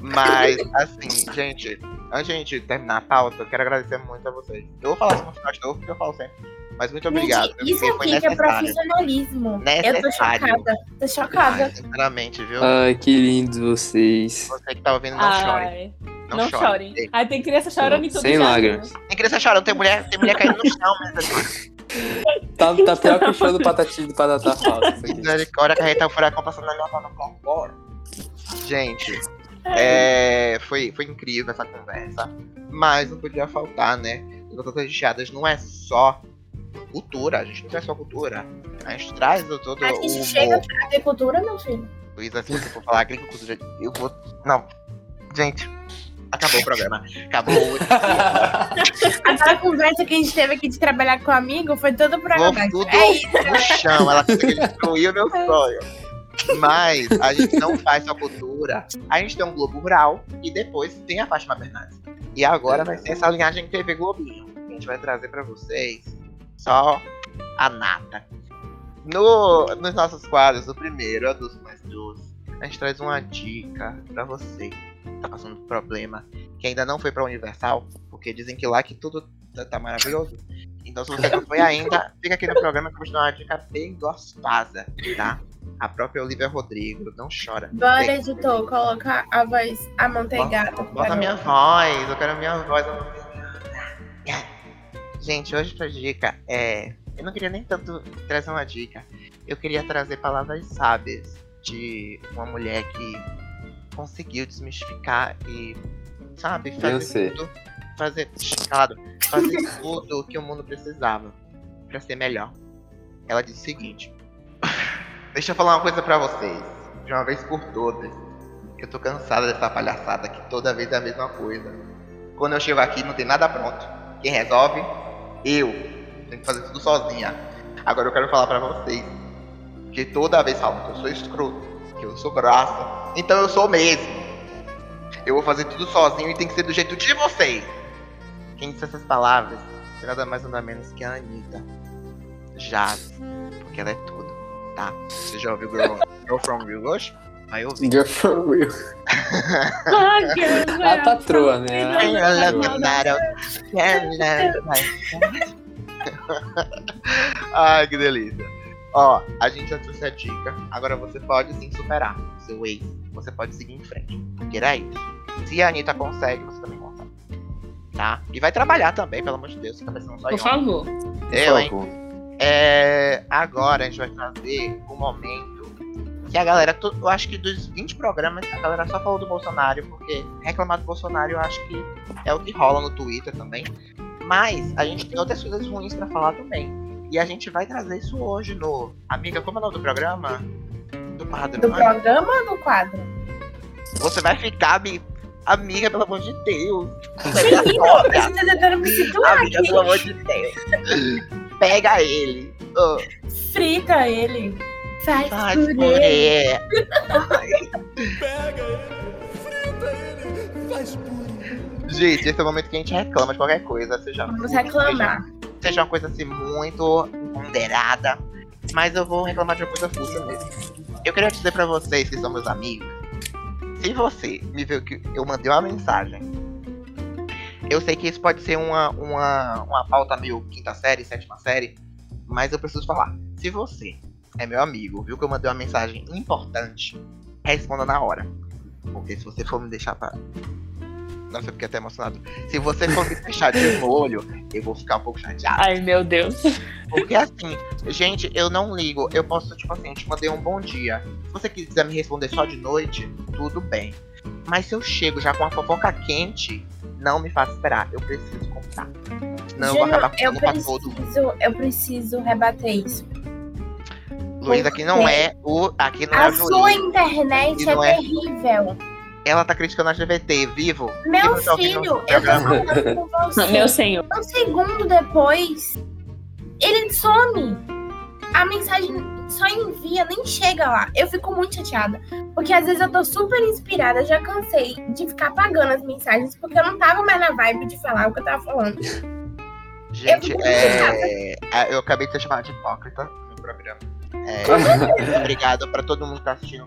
Mas, assim, gente, antes de a gente terminar a pauta, eu quero agradecer muito a vocês. Eu vou falar isso no final de novo, porque eu falo sempre. Mas muito obrigado. Gente, isso aqui que é necessário. profissionalismo. Eu tô Necessário. chocada. Tô chocada. Ai, sinceramente, viu? Ai, que lindos vocês. Você que tá ouvindo, não chore. Ai, Não, não, chore. chorem. Aí tem criança chorando em tudo Sem lágrimas. Tem criança chorando, tem mulher, tem mulher caindo no chão, misericórdia. Tá, tá pior que o show do Patati do Patatá aqui. Misericórdia, carreta o furacão passando na minha mão pra fora. Gente, é, foi, foi incrível essa conversa. Mas não podia faltar, né? As Batatas Recheadas não é só cultura, a gente não é só cultura. A gente traz o todo A o gente humor. chega à agricultura, meu filho. Luísa, se você for falar agricultura, eu vou. Não. Gente, acabou o programa. Acabou. Aquela conversa que a gente teve aqui de trabalhar com o amigo foi todo programado. tudo É isso. no chão. Ela o meu sonho. Mas a gente não faz só cultura. A gente tem um Globo Rural e depois tem a Fátima Bernardes. E agora vai ser essa linhagem TV Globinho. A gente vai trazer pra vocês só a nata. No, nos nossos quadros, o primeiro, a dos mais doce, a gente traz uma dica pra você que tá passando por problema que ainda não foi pra Universal, porque dizem que lá que tudo tá, tá maravilhoso. Então, se você não foi ainda, fica aqui no programa que eu vou te dar uma dica bem gostosa, tá? A própria Olivia Rodrigo, não chora. Bora, editor, coloca a voz amanteigada. Bota a minha voz, eu quero a minha voz amanteigada. Gente, hoje pra dica é. Eu não queria nem tanto trazer uma dica. Eu queria trazer palavras sábias de uma mulher que conseguiu desmistificar e, sabe, fazer tudo. Fazer. Calado, fazer tudo que o mundo precisava pra ser melhor. Ela disse o seguinte. Deixa eu falar uma coisa pra vocês. De uma vez por todas. Eu tô cansada dessa palhaçada que toda vez é a mesma coisa. Quando eu chego aqui não tem nada pronto. Quem resolve? Eu. Tenho que fazer tudo sozinha. Agora eu quero falar pra vocês. Que toda vez falam que eu sou escroto, que eu sou graça. Então eu sou mesmo. Eu vou fazer tudo sozinho e tem que ser do jeito de vocês. Quem disse essas palavras nada mais nada menos que a Anitta. Jazz. Porque ela é tudo, tá? Você já ouviu Girl, Girl From Real hoje? Aí eu ouvi. Girl for real. A patroa, né? Ai, que delícia. Ó, a gente já trouxe a dica. Agora você pode sim superar o seu ex. Você pode seguir em frente. Porque era isso. Se a Anitta consegue, você também consegue. Tá? E vai trabalhar também, pelo amor de Deus. Você tá pensando só em Por favor. Eu, hein? É, agora a gente vai trazer o momento que a galera, eu acho que dos 20 programas, a galera só falou do Bolsonaro, porque reclamar do Bolsonaro eu acho que é o que rola no Twitter também. Mas a gente tem outras coisas ruins pra falar também. E a gente vai trazer isso hoje no. Amiga, como é o nome do programa? Do quadro. Do Ai, programa ou do quadro? Você vai ficar, mi- amiga, pelo amor de Deus. Menino, você tá tentando me situar amiga, aqui. pelo amor de Deus. Pega ele. Oh. Frita ele. Faz, Faz purê. purê. Gente, esse é o momento que a gente reclama de qualquer coisa. Seja, Vamos reclamar. Seja, seja uma coisa assim muito ponderada. Mas eu vou reclamar de uma coisa fuça mesmo. Eu queria dizer pra vocês que são meus amigos. Se você me viu que eu mandei uma mensagem. Eu sei que isso pode ser uma, uma, uma pauta meio quinta série, sétima série. Mas eu preciso falar. Se você é meu amigo, viu que eu mandei uma mensagem importante, responda na hora. Porque se você for me deixar pra. Nossa, eu fiquei até emocionado. Se você for me deixar de molho, eu vou ficar um pouco chateado. Ai, meu Deus. Porque assim, gente, eu não ligo. Eu posso, tipo assim, eu te mandei um bom dia. Se você quiser me responder só de noite, tudo bem. Mas se eu chego já com a fofoca quente, não me faça esperar. Eu preciso contar. Senão eu vou acabar eu contando pra todo mundo. preciso, eu preciso rebater isso. Luiz, aqui não é o. Aqui não é A sua juiz. internet E é é- terrível. Ela tá criticando a GVT, vivo? Meu Vivo filho, eu tô falando com você. Meu senhor. Um segundo depois, ele some. A mensagem só envia, nem chega lá. Eu fico muito chateada. Porque às vezes eu tô super inspirada, já cansei de ficar apagando as mensagens, porque eu não tava mais na vibe de falar o que eu tava falando. Gente, Eu- é, é, eu acabei de ser chamado de hipócrita no programa. É, obrigado pra todo mundo que tá assistindo.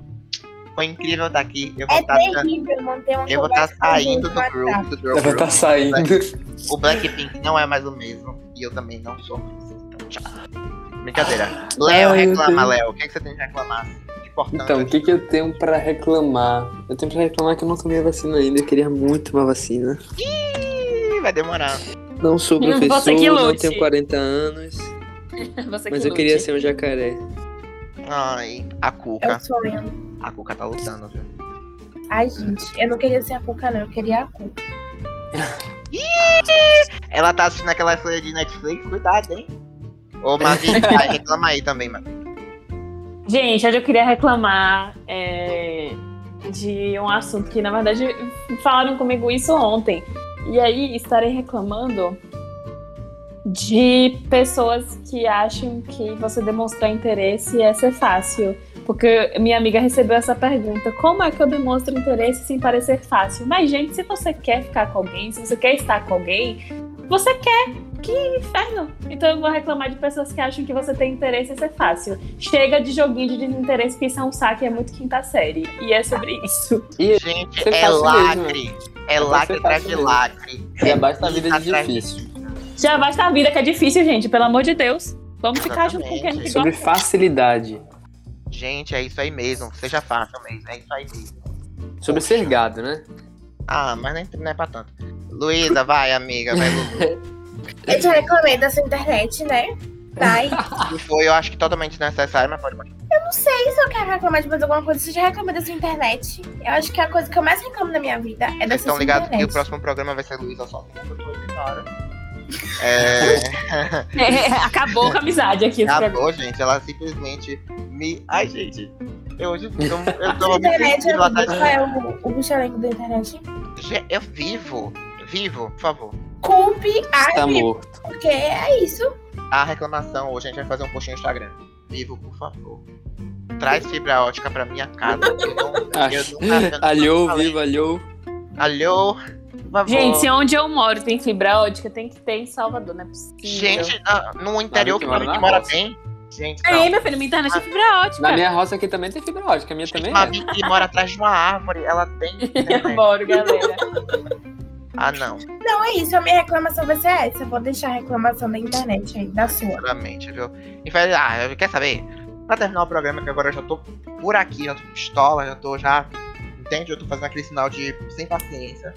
Foi incrível estar aqui. Eu vou É estar terrível manter uma eu vou estar com alguém saindo do grupo. Do girl Ela group. tá saindo. O Blackpink não é mais o mesmo. E eu também não sou mais. Então, tchau. Brincadeira. Léo, Ai, meu reclama. Léo. O que, que você tem de reclamar? Importante. Então, o que, que eu tenho pra reclamar? Eu tenho pra reclamar que eu não tomei a vacina ainda. Eu queria muito uma vacina. Ih, vai demorar. Não sou professor, que não tenho 40 anos. Você Mas que eu queria ser um jacaré. Ai, a É Cuca. o sonho. A Cuca tá lutando, viu? Ai, gente, eu não queria ser a Cuca, não. Eu queria a Cuca. Ela tá assistindo aquela série de Netflix, cuidado, hein? Ô, Mavi, vai, reclama aí também, mano. Gente, hoje eu queria reclamar é, de um assunto que, na verdade, falaram comigo isso ontem. E aí, estarei reclamando de pessoas que acham que você demonstrar interesse é ser fácil. Porque minha amiga recebeu essa pergunta: como é que eu demonstro interesse sem parecer fácil? Mas, gente, se você quer ficar com alguém, se você quer estar com alguém, você quer. Que inferno! Então eu vou reclamar de pessoas que acham que você tem interesse em ser fácil. Chega de joguinho de desinteresse, que isso é um saque, é muito quinta série. E é sobre isso. E Gente, é mesmo, lacre. É É lacre você atrás de lacre. já basta a vida Isso de atrás difícil. Já basta a vida que é difícil, gente, pelo amor de Deus. Vamos ficar junto com quem a gente Sobre gosta. facilidade. Gente, é isso aí mesmo. Seja fácil mesmo. É isso aí mesmo. Sobre ser gado, né? Ah, mas nem, não é pra tanto. Luísa, vai, amiga. Vai, Lulu. Eu já reclamei dessa internet, né? Não foi, eu acho que totalmente necessário, mas pode continuar. eu não sei se eu quero reclamar de mais alguma coisa. Você já reclamou dessa internet? Eu acho que a coisa que eu mais reclamo na minha vida é Vocês dessa estão ligados que o internet. próximo programa vai ser Luísa que eu tô indo embora. É. É, acabou com a amizade aqui. Acabou, gente. Ela simplesmente me. Ai, gente. Eu hoje eu, eu tô me internet, sentindo amigo, qual é o, o bichalengo da internet? Eu vivo. Vivo, por favor. Culpe a Tá vida, morto. porque é isso. A reclamação hoje a gente vai fazer um post no Instagram. Vivo, por favor. Traz fibra ótica pra minha casa. Eu não, eu nunca, eu nunca Alhou, falei. vivo, alhou. Alô? Gente, se onde eu moro tem fibra ótica, tem que ter em Salvador, não é possível. Gente, no interior que que que mora bem. Gente, Ei, não. meu filho, minha internet é fibra ótica. Na minha roça aqui também tem fibra ótica, a minha também Uma é. amiga que mora atrás de uma árvore, ela tem. internet. Bora, galera. ah, não. Não, é isso. A minha reclamação vai ser essa. Eu vou deixar a reclamação da internet aí, da sua. Sinceramente, viu? E faz, ah, quer saber? Pra terminar o programa, que agora eu já tô por aqui, já tô pistola, já tô já. Entende? Eu tô fazendo aquele sinal de sem paciência.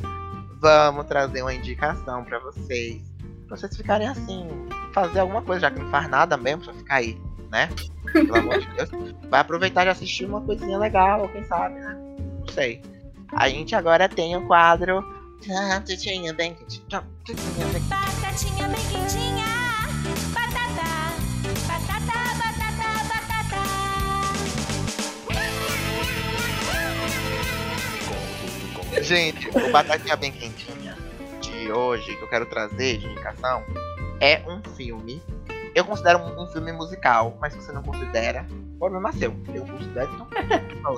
Vamos trazer uma indicação pra vocês. Pra vocês ficarem assim, fazer alguma coisa, já que não faz nada mesmo, só ficar aí, né? Pelo amor de Deus. Vai aproveitar de assistir uma coisinha legal, quem sabe, né? Não sei. A gente agora tem o quadro. Tutinha bem quentinha. Batatinha bem quentinha. Gente, o Batatinha Bem Quentinha de hoje, que eu quero trazer de indicação, é um filme. Eu considero um, um filme musical, mas se você não considera, problema seu. Eu considero, então.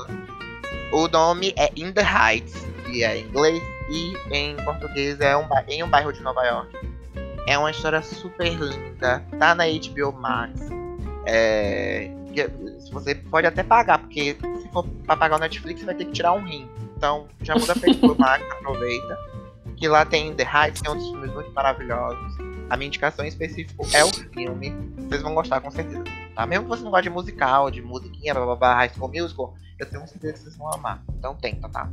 O nome é In the Heights, e é em inglês, e em português é um, em um bairro de Nova York. É uma história super linda, tá na HBO Max. É, que- você pode até pagar, porque se for pra pagar o Netflix, você vai ter que tirar um rim. Então, já muda pra HBO Max, aproveita. Que lá tem The Heights, tem outros filmes muito maravilhosos. A minha indicação em específico é o filme. Vocês vão gostar com certeza. Tá? Mesmo que você não goste de musical, de musiquinha, blá blá blá, High School Musical, eu tenho certeza que vocês vão amar. Então tenta, tá?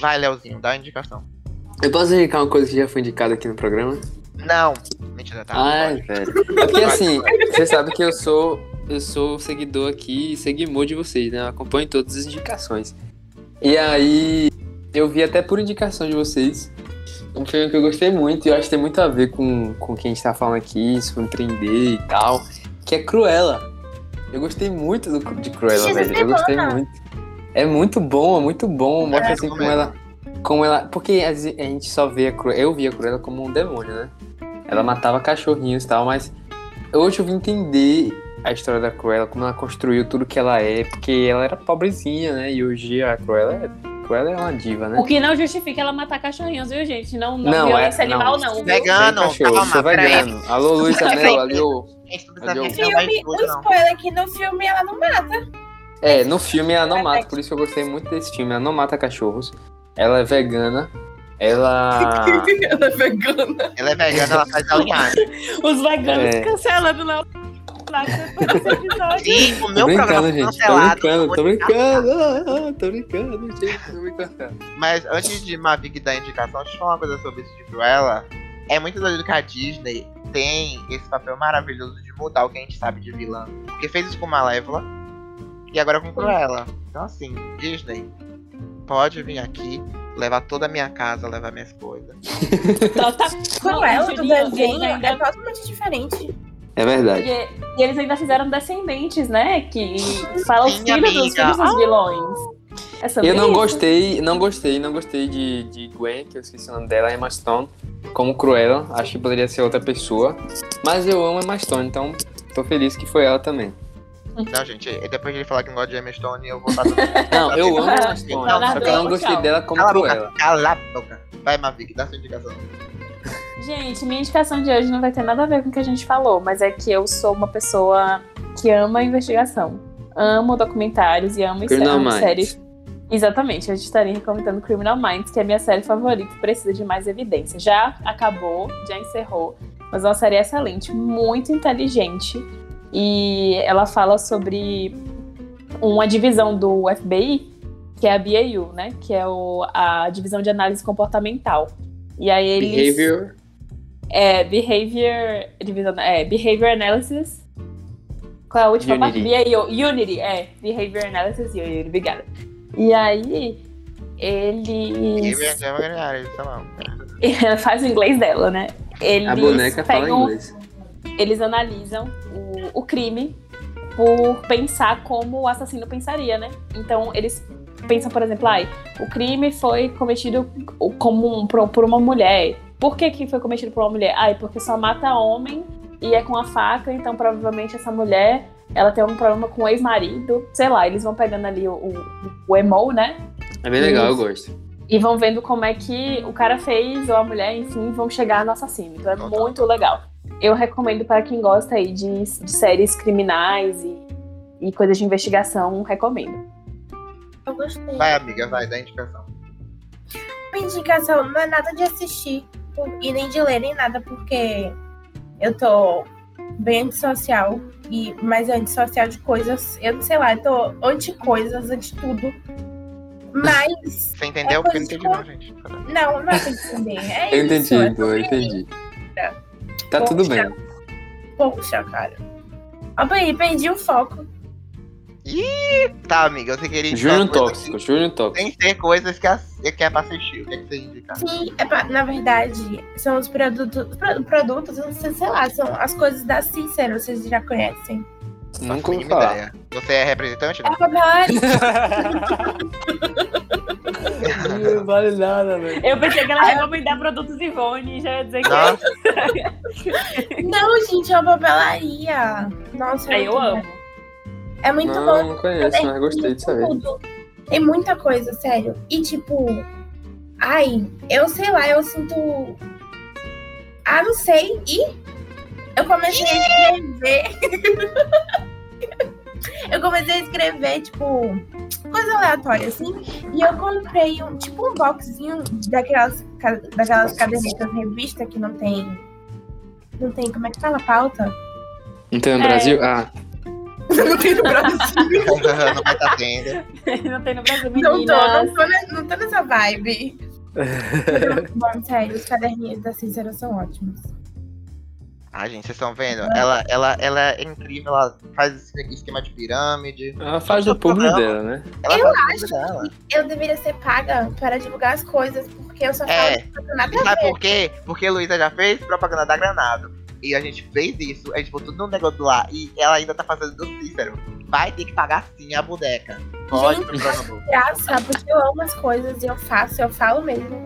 Vai, Leozinho, dá a indicação. Eu posso indicar uma coisa que já foi indicada aqui no programa? Não! Mentira, tá? Ai, velho. É porque assim, você sabe que eu sou. Eu sou seguidor aqui, seguidor de vocês, né? Eu acompanho todas as indicações. E aí, eu vi até por indicação de vocês um filme que eu gostei muito e eu acho que tem muito a ver com, com o que a gente tá falando aqui, sobre empreender e tal, que é Cruella. Eu gostei muito do, de Cruella, velho. Eu gostei semana. muito. É muito bom, é muito bom. Mostra É, assim como é. ela. Como ela. Porque a gente só vê a Cruella. Eu via a Cruella como um demônio, né? Ela matava cachorrinhos e tal, mas hoje eu vim entender a história da Cruella, como ela construiu tudo que ela é, porque ela era pobrezinha, né? E hoje a Cruella é, Cruella é uma diva, né? O que não justifica ela matar cachorrinhos, viu, gente? Não, não, Não, violência é- não. animal, não. viu? Vegano, cachorro, calma, sou vegano. Alô, Luiz Anel, alô. Não chamar Filme, o não. spoiler aqui no filme ela não mata. É, no filme ela não mata, por isso que eu gostei muito desse filme. Ela não mata cachorros. Ela é vegana. Ela. ela é vegana. Ela é vegana, ela faz alinhagem. Os veganos É. cancelando não. Depois desse episódio. E o Tô meu programa brincando, foi gente. Tô cancelado. brincando, tô eu vou brincando. Ah, ah, Tô brincando, gente. Tô brincando. Mas antes de Mavic dar indicação, deixa eu falar uma coisa sobre esse de Cruella. É muito doido que a Disney tem esse papel maravilhoso de mudar o que a gente sabe de vilã. Porque fez isso com Malévola e agora com Cruella. Então assim, Disney, pode vir aqui, levar toda a minha casa, levar minhas coisas. Então, tá... Com ela do desenho é totalmente diferente. É verdade. E, e eles ainda fizeram descendentes, né? Que fala os filhos dos filhos dos vilões. É Eu não isso? gostei, não gostei, não gostei de, de Gwen, que eu esqueci o nome dela, Emma Stone, como Cruella. Acho que poderia ser outra pessoa. Mas eu amo Emma Stone, então tô feliz que foi ela também. Não, gente, depois de ele falar que não gosta de Emma Stone, eu vou estar tudo Não, eu amo Emma Stone, só que eu não gostei dela como Cala Cruella. boca, cala a boca. Vai, Mavic, dá sua indicação. Gente, minha indicação de hoje não vai ter nada a ver com o que a gente falou, mas é que eu sou uma pessoa que ama investigação. Amo documentários e amo, Criminal amo Minds. séries. Exatamente, a gente estaria recomendando Criminal Minds, que é a minha série favorita, precisa de mais evidência. Já acabou, já encerrou, mas é uma série excelente, muito inteligente. E ela fala sobre uma divisão do FBI, que é a BAU, né? Que é o- a divisão de análise comportamental. E aí eles. Behavior. É, behavior. Divisão, é, behavior analysis. Qual é a última Unity. parte? BAO, Unity, é. Behavior analysis Unity, obrigada. E aí, eles. Ela faz o inglês dela, né? Eles A boneca fala pegam- inglês. Eles analisam o, o crime por pensar como o assassino pensaria, né? Então, eles pensam, por exemplo, ai, o crime foi cometido como um- por, por uma mulher. Por que, que foi cometido por uma mulher? Ai, porque só mata homem e é com a faca, então provavelmente essa mulher ela tem um problema com o ex-marido. Sei lá, eles vão pegando ali o, o, o emo, né? É bem legal, eu Isso. gosto. E vão vendo como é que o cara fez, ou a mulher, enfim, vão chegar no assassino. Então é Total. muito legal. Eu recomendo para quem gosta aí de, de séries criminais e, e coisas de investigação, recomendo. Eu gostei. Vai, amiga, vai, dá indicação. Minha indicação não é nada de assistir e nem de ler, nem nada, porque eu tô bem antissocial, e, mas antissocial de coisas, eu não sei lá, eu tô anti-coisas, anti-tudo. Mas, Você entendeu? É Porque eu não entendi, não, gente. não, não é pra entender. É Eu isso, entendi, é eu entendi. Tá tudo bem. Poxa, cara. Ó, aí, perdi o foco. Tá, amiga, você queria indicar Júnior tóxico, Júnior tóxico. Sem ser coisas que, as- que é pra assistir. O que, é que você indica? Sim, é pra- na verdade, são os produtos, pro- produtos, eu não sei, sei lá, são as coisas da Cícero, vocês já conhecem. Nunca ouvi falar. ideia. Você é representante? É Não? a papelaria. Não vale nada, velho. Eu pensei que ela ia recomendar produtos Ivone e já ia dizer que Nossa, Não, gente, é uma papelaria. Nossa, é Aí eu muito amo. É muito Não, bom. não conheço, mas gostei de saber. Tudo. Tem muita coisa, sério. E tipo, ai, eu sei lá, eu sinto. Ah, não sei. E eu comecei a escrever. eu comecei a escrever, tipo, coisa aleatória, assim. E eu comprei um, tipo, um boxzinho daquelas, daquelas cadernetas revista que não tem. Não tem, como é que fala? Pauta? Então, no É. Brasil? Ah, Não tem no Brasil. não vai estar tendo. Não tem no Brasil, Não tô, meninas. não tô, não tô nessa vibe. Bom, sério, os caderninhos da Cícera são ótimos. Ah, gente, vocês estão vendo? Ela, ela, ela é incrível, ela faz esse esquema de pirâmide. ela faz o público dela, né? Ela Eu tudo dela. Eu deveria ser paga para divulgar as coisas, porque eu só falo É. de nada sabe por quê? Porque a Luísa já fez propaganda da Granado. E a gente fez isso, a gente botou no negócio lá. E ela ainda tá fazendo do Cícero. Vai ter que pagar sim a boneca. Pode Google. Graça, porque eu amo as coisas e eu faço, eu falo mesmo.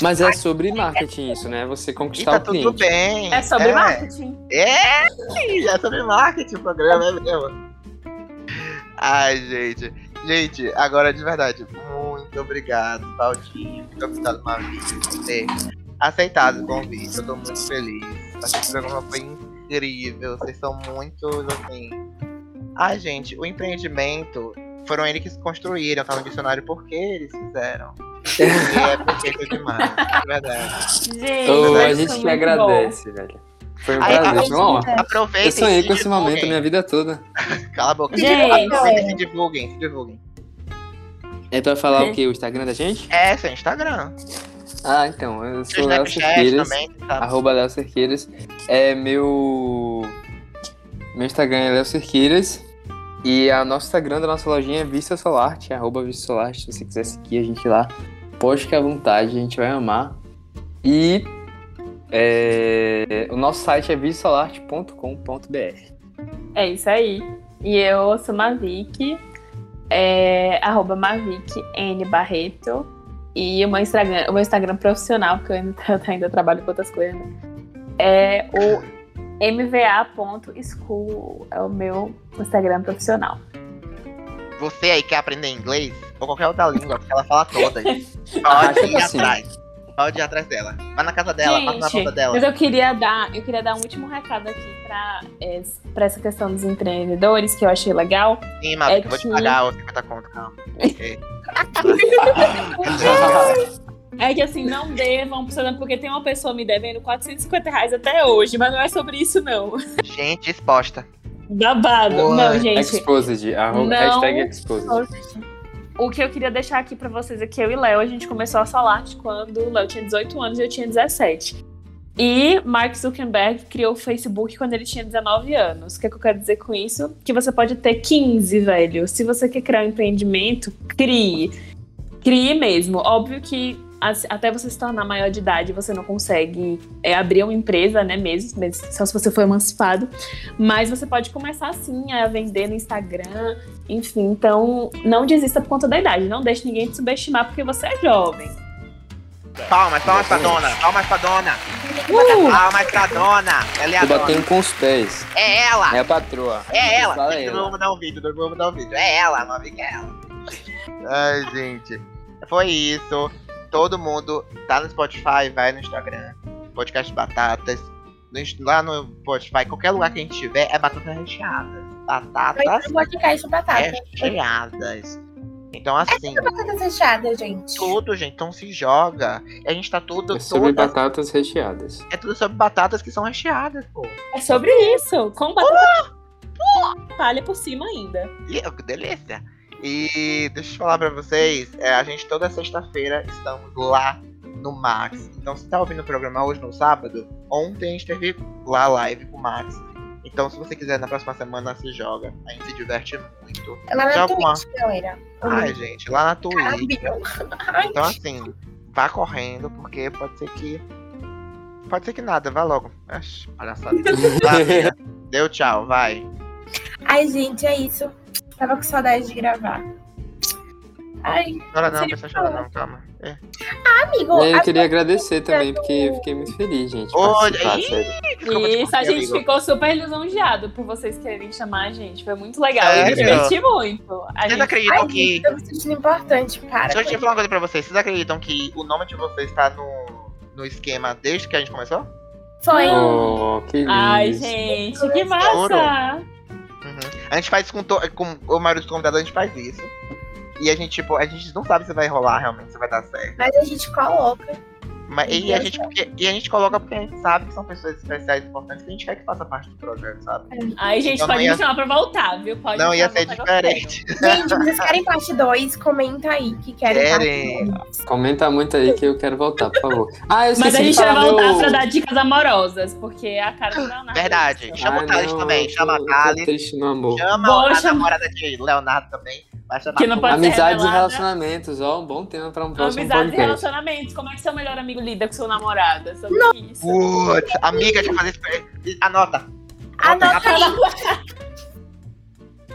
Mas é sobre marketing isso, né? Você E conquistar tá o tudo cliente. bem. É sobre é. marketing. É, sim, é sobre marketing o programa, é mesmo. Ai, gente. Gente, agora de verdade, muito obrigado, Claudinho. Muito obrigado, Maurício, por ter aceitado o convite. Eu tô muito feliz. Acho que esse programa foi incrível. Vocês são muito, assim. Ai, gente, o empreendimento foram eles que construíram, tá no dicionário porque eles fizeram. E é perfeito demais, de verdade. Gente, Ô, a gente é que agradece, velho. Foi um prazer. Aproveitem. Eu sonhei se com esse momento a minha vida toda. Cala a boca. Gente. Aproveitem, se divulguem, se divulguem. É pra falar o quê? O Instagram da gente? É, seu Instagram. Ah, então, eu sou Léo Cerqueiras. também, tá? Arroba Léo Cerqueiras. É meu. Meu Instagram é Léo Cerqueiras. E a nosso Instagram da nossa lojinha é Vista Solarte, arroba Vista Solarte. Se você quiser seguir a gente lá, pode ficar à vontade, a gente vai amar. E é, o nosso site é vistasolarte.com.br. É isso aí. E eu sou Mavic, é, arroba Mavic N Barreto. E o meu Instagram, o meu Instagram profissional, porque eu ainda, eu ainda trabalho com outras coisas, né? é o mva.school. É o meu Instagram profissional. Você aí quer aprender inglês ou qualquer outra língua, porque ela fala todas. Pode ir cima. atrás. Pode ir atrás dela. Vai na casa dela, passa na Gente, porta dela. mas eu queria dar, eu queria dar um último recado aqui pra, é, pra essa questão dos empreendedores, que eu achei legal. Sim, Mavi, é eu vou te que- pagar os 50 conto, calma. É que assim, não devam, porque tem uma pessoa me devendo 450 reais até hoje, mas não é sobre isso, não. Gente exposta. Babado. Boa. Não, gente. Exposed. Arroba, Não. hashtag exposed. O que eu queria deixar aqui pra vocês é que eu e Léo, a gente começou a falar de quando o Léo tinha 18 anos e eu tinha 17. E Mark Zuckerberg criou o Facebook quando ele tinha 19 anos. O que, é que eu quero dizer com isso? Que você pode ter 15, velho. Se você quer criar um empreendimento, crie. Crie mesmo. Óbvio que até você se tornar maior de idade, você não consegue é, abrir uma empresa, né, mesmo, mesmo, só se você for emancipado. Mas você pode começar assim a vender no Instagram, enfim. Então, não desista por conta da idade. Não deixe ninguém te subestimar porque você é jovem. Palmas, palmas pra dona, palmas pra dona. Uh! Palmas pra dona. Ela é a Tô dona. batendo com os pés. É ela. É a patroa. É ela. Fala ela. Não vou mudar um vídeo, não vou mudar um vídeo. É ela, Mavi, que é ela. Ai, gente. Foi isso. Todo mundo tá no Spotify, vai no Instagram. Podcast Batatas. No lá no Spotify, qualquer lugar que a gente tiver, é batata recheada. Batatas ter podcast de batata. recheadas. Então, assim, Batatas recheadas, gente. tudo, gente. Então se joga. E a gente tá tudo. É sobre todas- batatas recheadas. É tudo sobre batatas que são recheadas, pô. É sobre isso. Com batata palha por cima ainda. Que delícia! E deixa eu falar pra vocês, é, a gente toda sexta-feira estamos lá no Max. Então se tá ouvindo o programa hoje no sábado, ontem a gente teve lá a live com o Max. Então se você quiser na próxima semana se joga, a gente se diverte muito. É Lá na Twitch, galera. Ai, gente, lá na Twitch. Ai, Então assim, vá correndo, porque pode ser que. Pode ser que nada, vá logo. Oxi, palhaçada. Deu tchau, vai. Ai, gente, é isso. Tava com saudade de gravar. Ai, Chora não, pessoal, chora não, calma. É. amigo. E aí, eu queria agradecer também, porque eu fiquei muito feliz, gente. Olha, te Isso, a gente amigo. ficou super lisonjeado por vocês quererem chamar a gente. Foi muito legal. Eu Sério? me diverti muito. A Vocês gente... acreditam Ai, que. gente, tô me sentindo importante, cara. Deixa eu te falar uma coisa pra vocês. Vocês acreditam que o nome de vocês tá no, no esquema desde que a gente começou? Foi. Oh, que lindo. Ai, gente, que massa! A gente faz com, to- com o maioria dos convidados, a gente faz isso. E a gente, tipo, a gente não sabe se vai rolar realmente, se vai dar certo. Mas a gente coloca. Mas, e, a gente, porque- e a gente coloca porque a gente sabe que são pessoas especiais e importantes que a gente quer que faça parte do projeto, sabe? Ai, gente, Então pode ia- me chamar pra voltar, viu? Pode não ia ser diferente. Gente, vocês querem parte 2? Comenta aí que querem Querem. parte 2. Comenta muito aí que eu quero voltar, por favor. Ah, eu. Mas a gente vai voltar meu... pra dar dicas amorosas, porque é a cara do Leonardo. Verdade. isso. Chama o Thales não, também, chama a Thales. triste no amor. Chama a namorada de Leonardo também. Vai chamar Que não pode ser Amizades e relacionamentos, ó, um bom tema pra um próximo Amizades e podcast. relacionamentos. Como é que seu melhor amigo lida com seu namorado? É sobre isso. Putz, amiga, deixa eu fazer isso. Anota. Anota aí.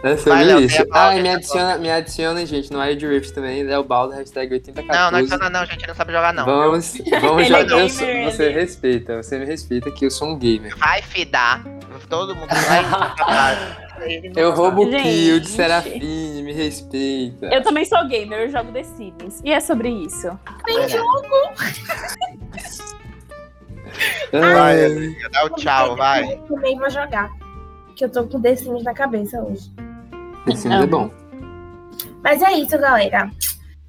É Vai, sobre Léo, isso. pauta, Ah, me a adiciona, me adiciona, gente, no Wild Rift também, Léo Baldo, hashtag 8014. Não, não adiciona não, gente. Não sabe jogar não. Vamos, vamos é jogar. Eu sou- gamer, você ele. respeita, você me respeita que eu sou um gamer. Vai fidar. Todo mundo vai. Eu roubo Gente. kill de Serafine, me respeita. Eu também sou gamer, eu jogo The Sims. E é sobre isso. Tem jogo. Vai, dá o tchau, vai. Eu também vou jogar. Que eu tô com The Sims na cabeça hoje. esse é bom. Mas é isso, galera.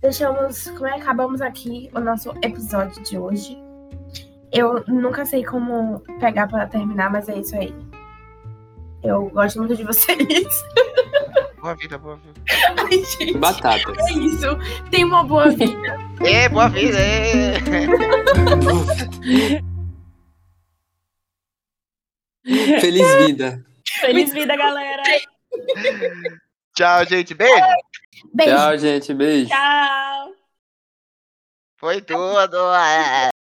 Deixamos. Como é que acabamos aqui o nosso episódio de hoje? Eu nunca sei como pegar pra terminar, mas é isso aí. Eu gosto muito de vocês. Boa vida, boa vida. Ai, gente, Batatas. é isso. Tenha uma boa vida. Ê, boa vida, ê. Feliz vida. Feliz vida, galera! Tchau, gente. Beijo. Beijo. Tchau, gente. Beijo. Tchau! Foi tudo. é.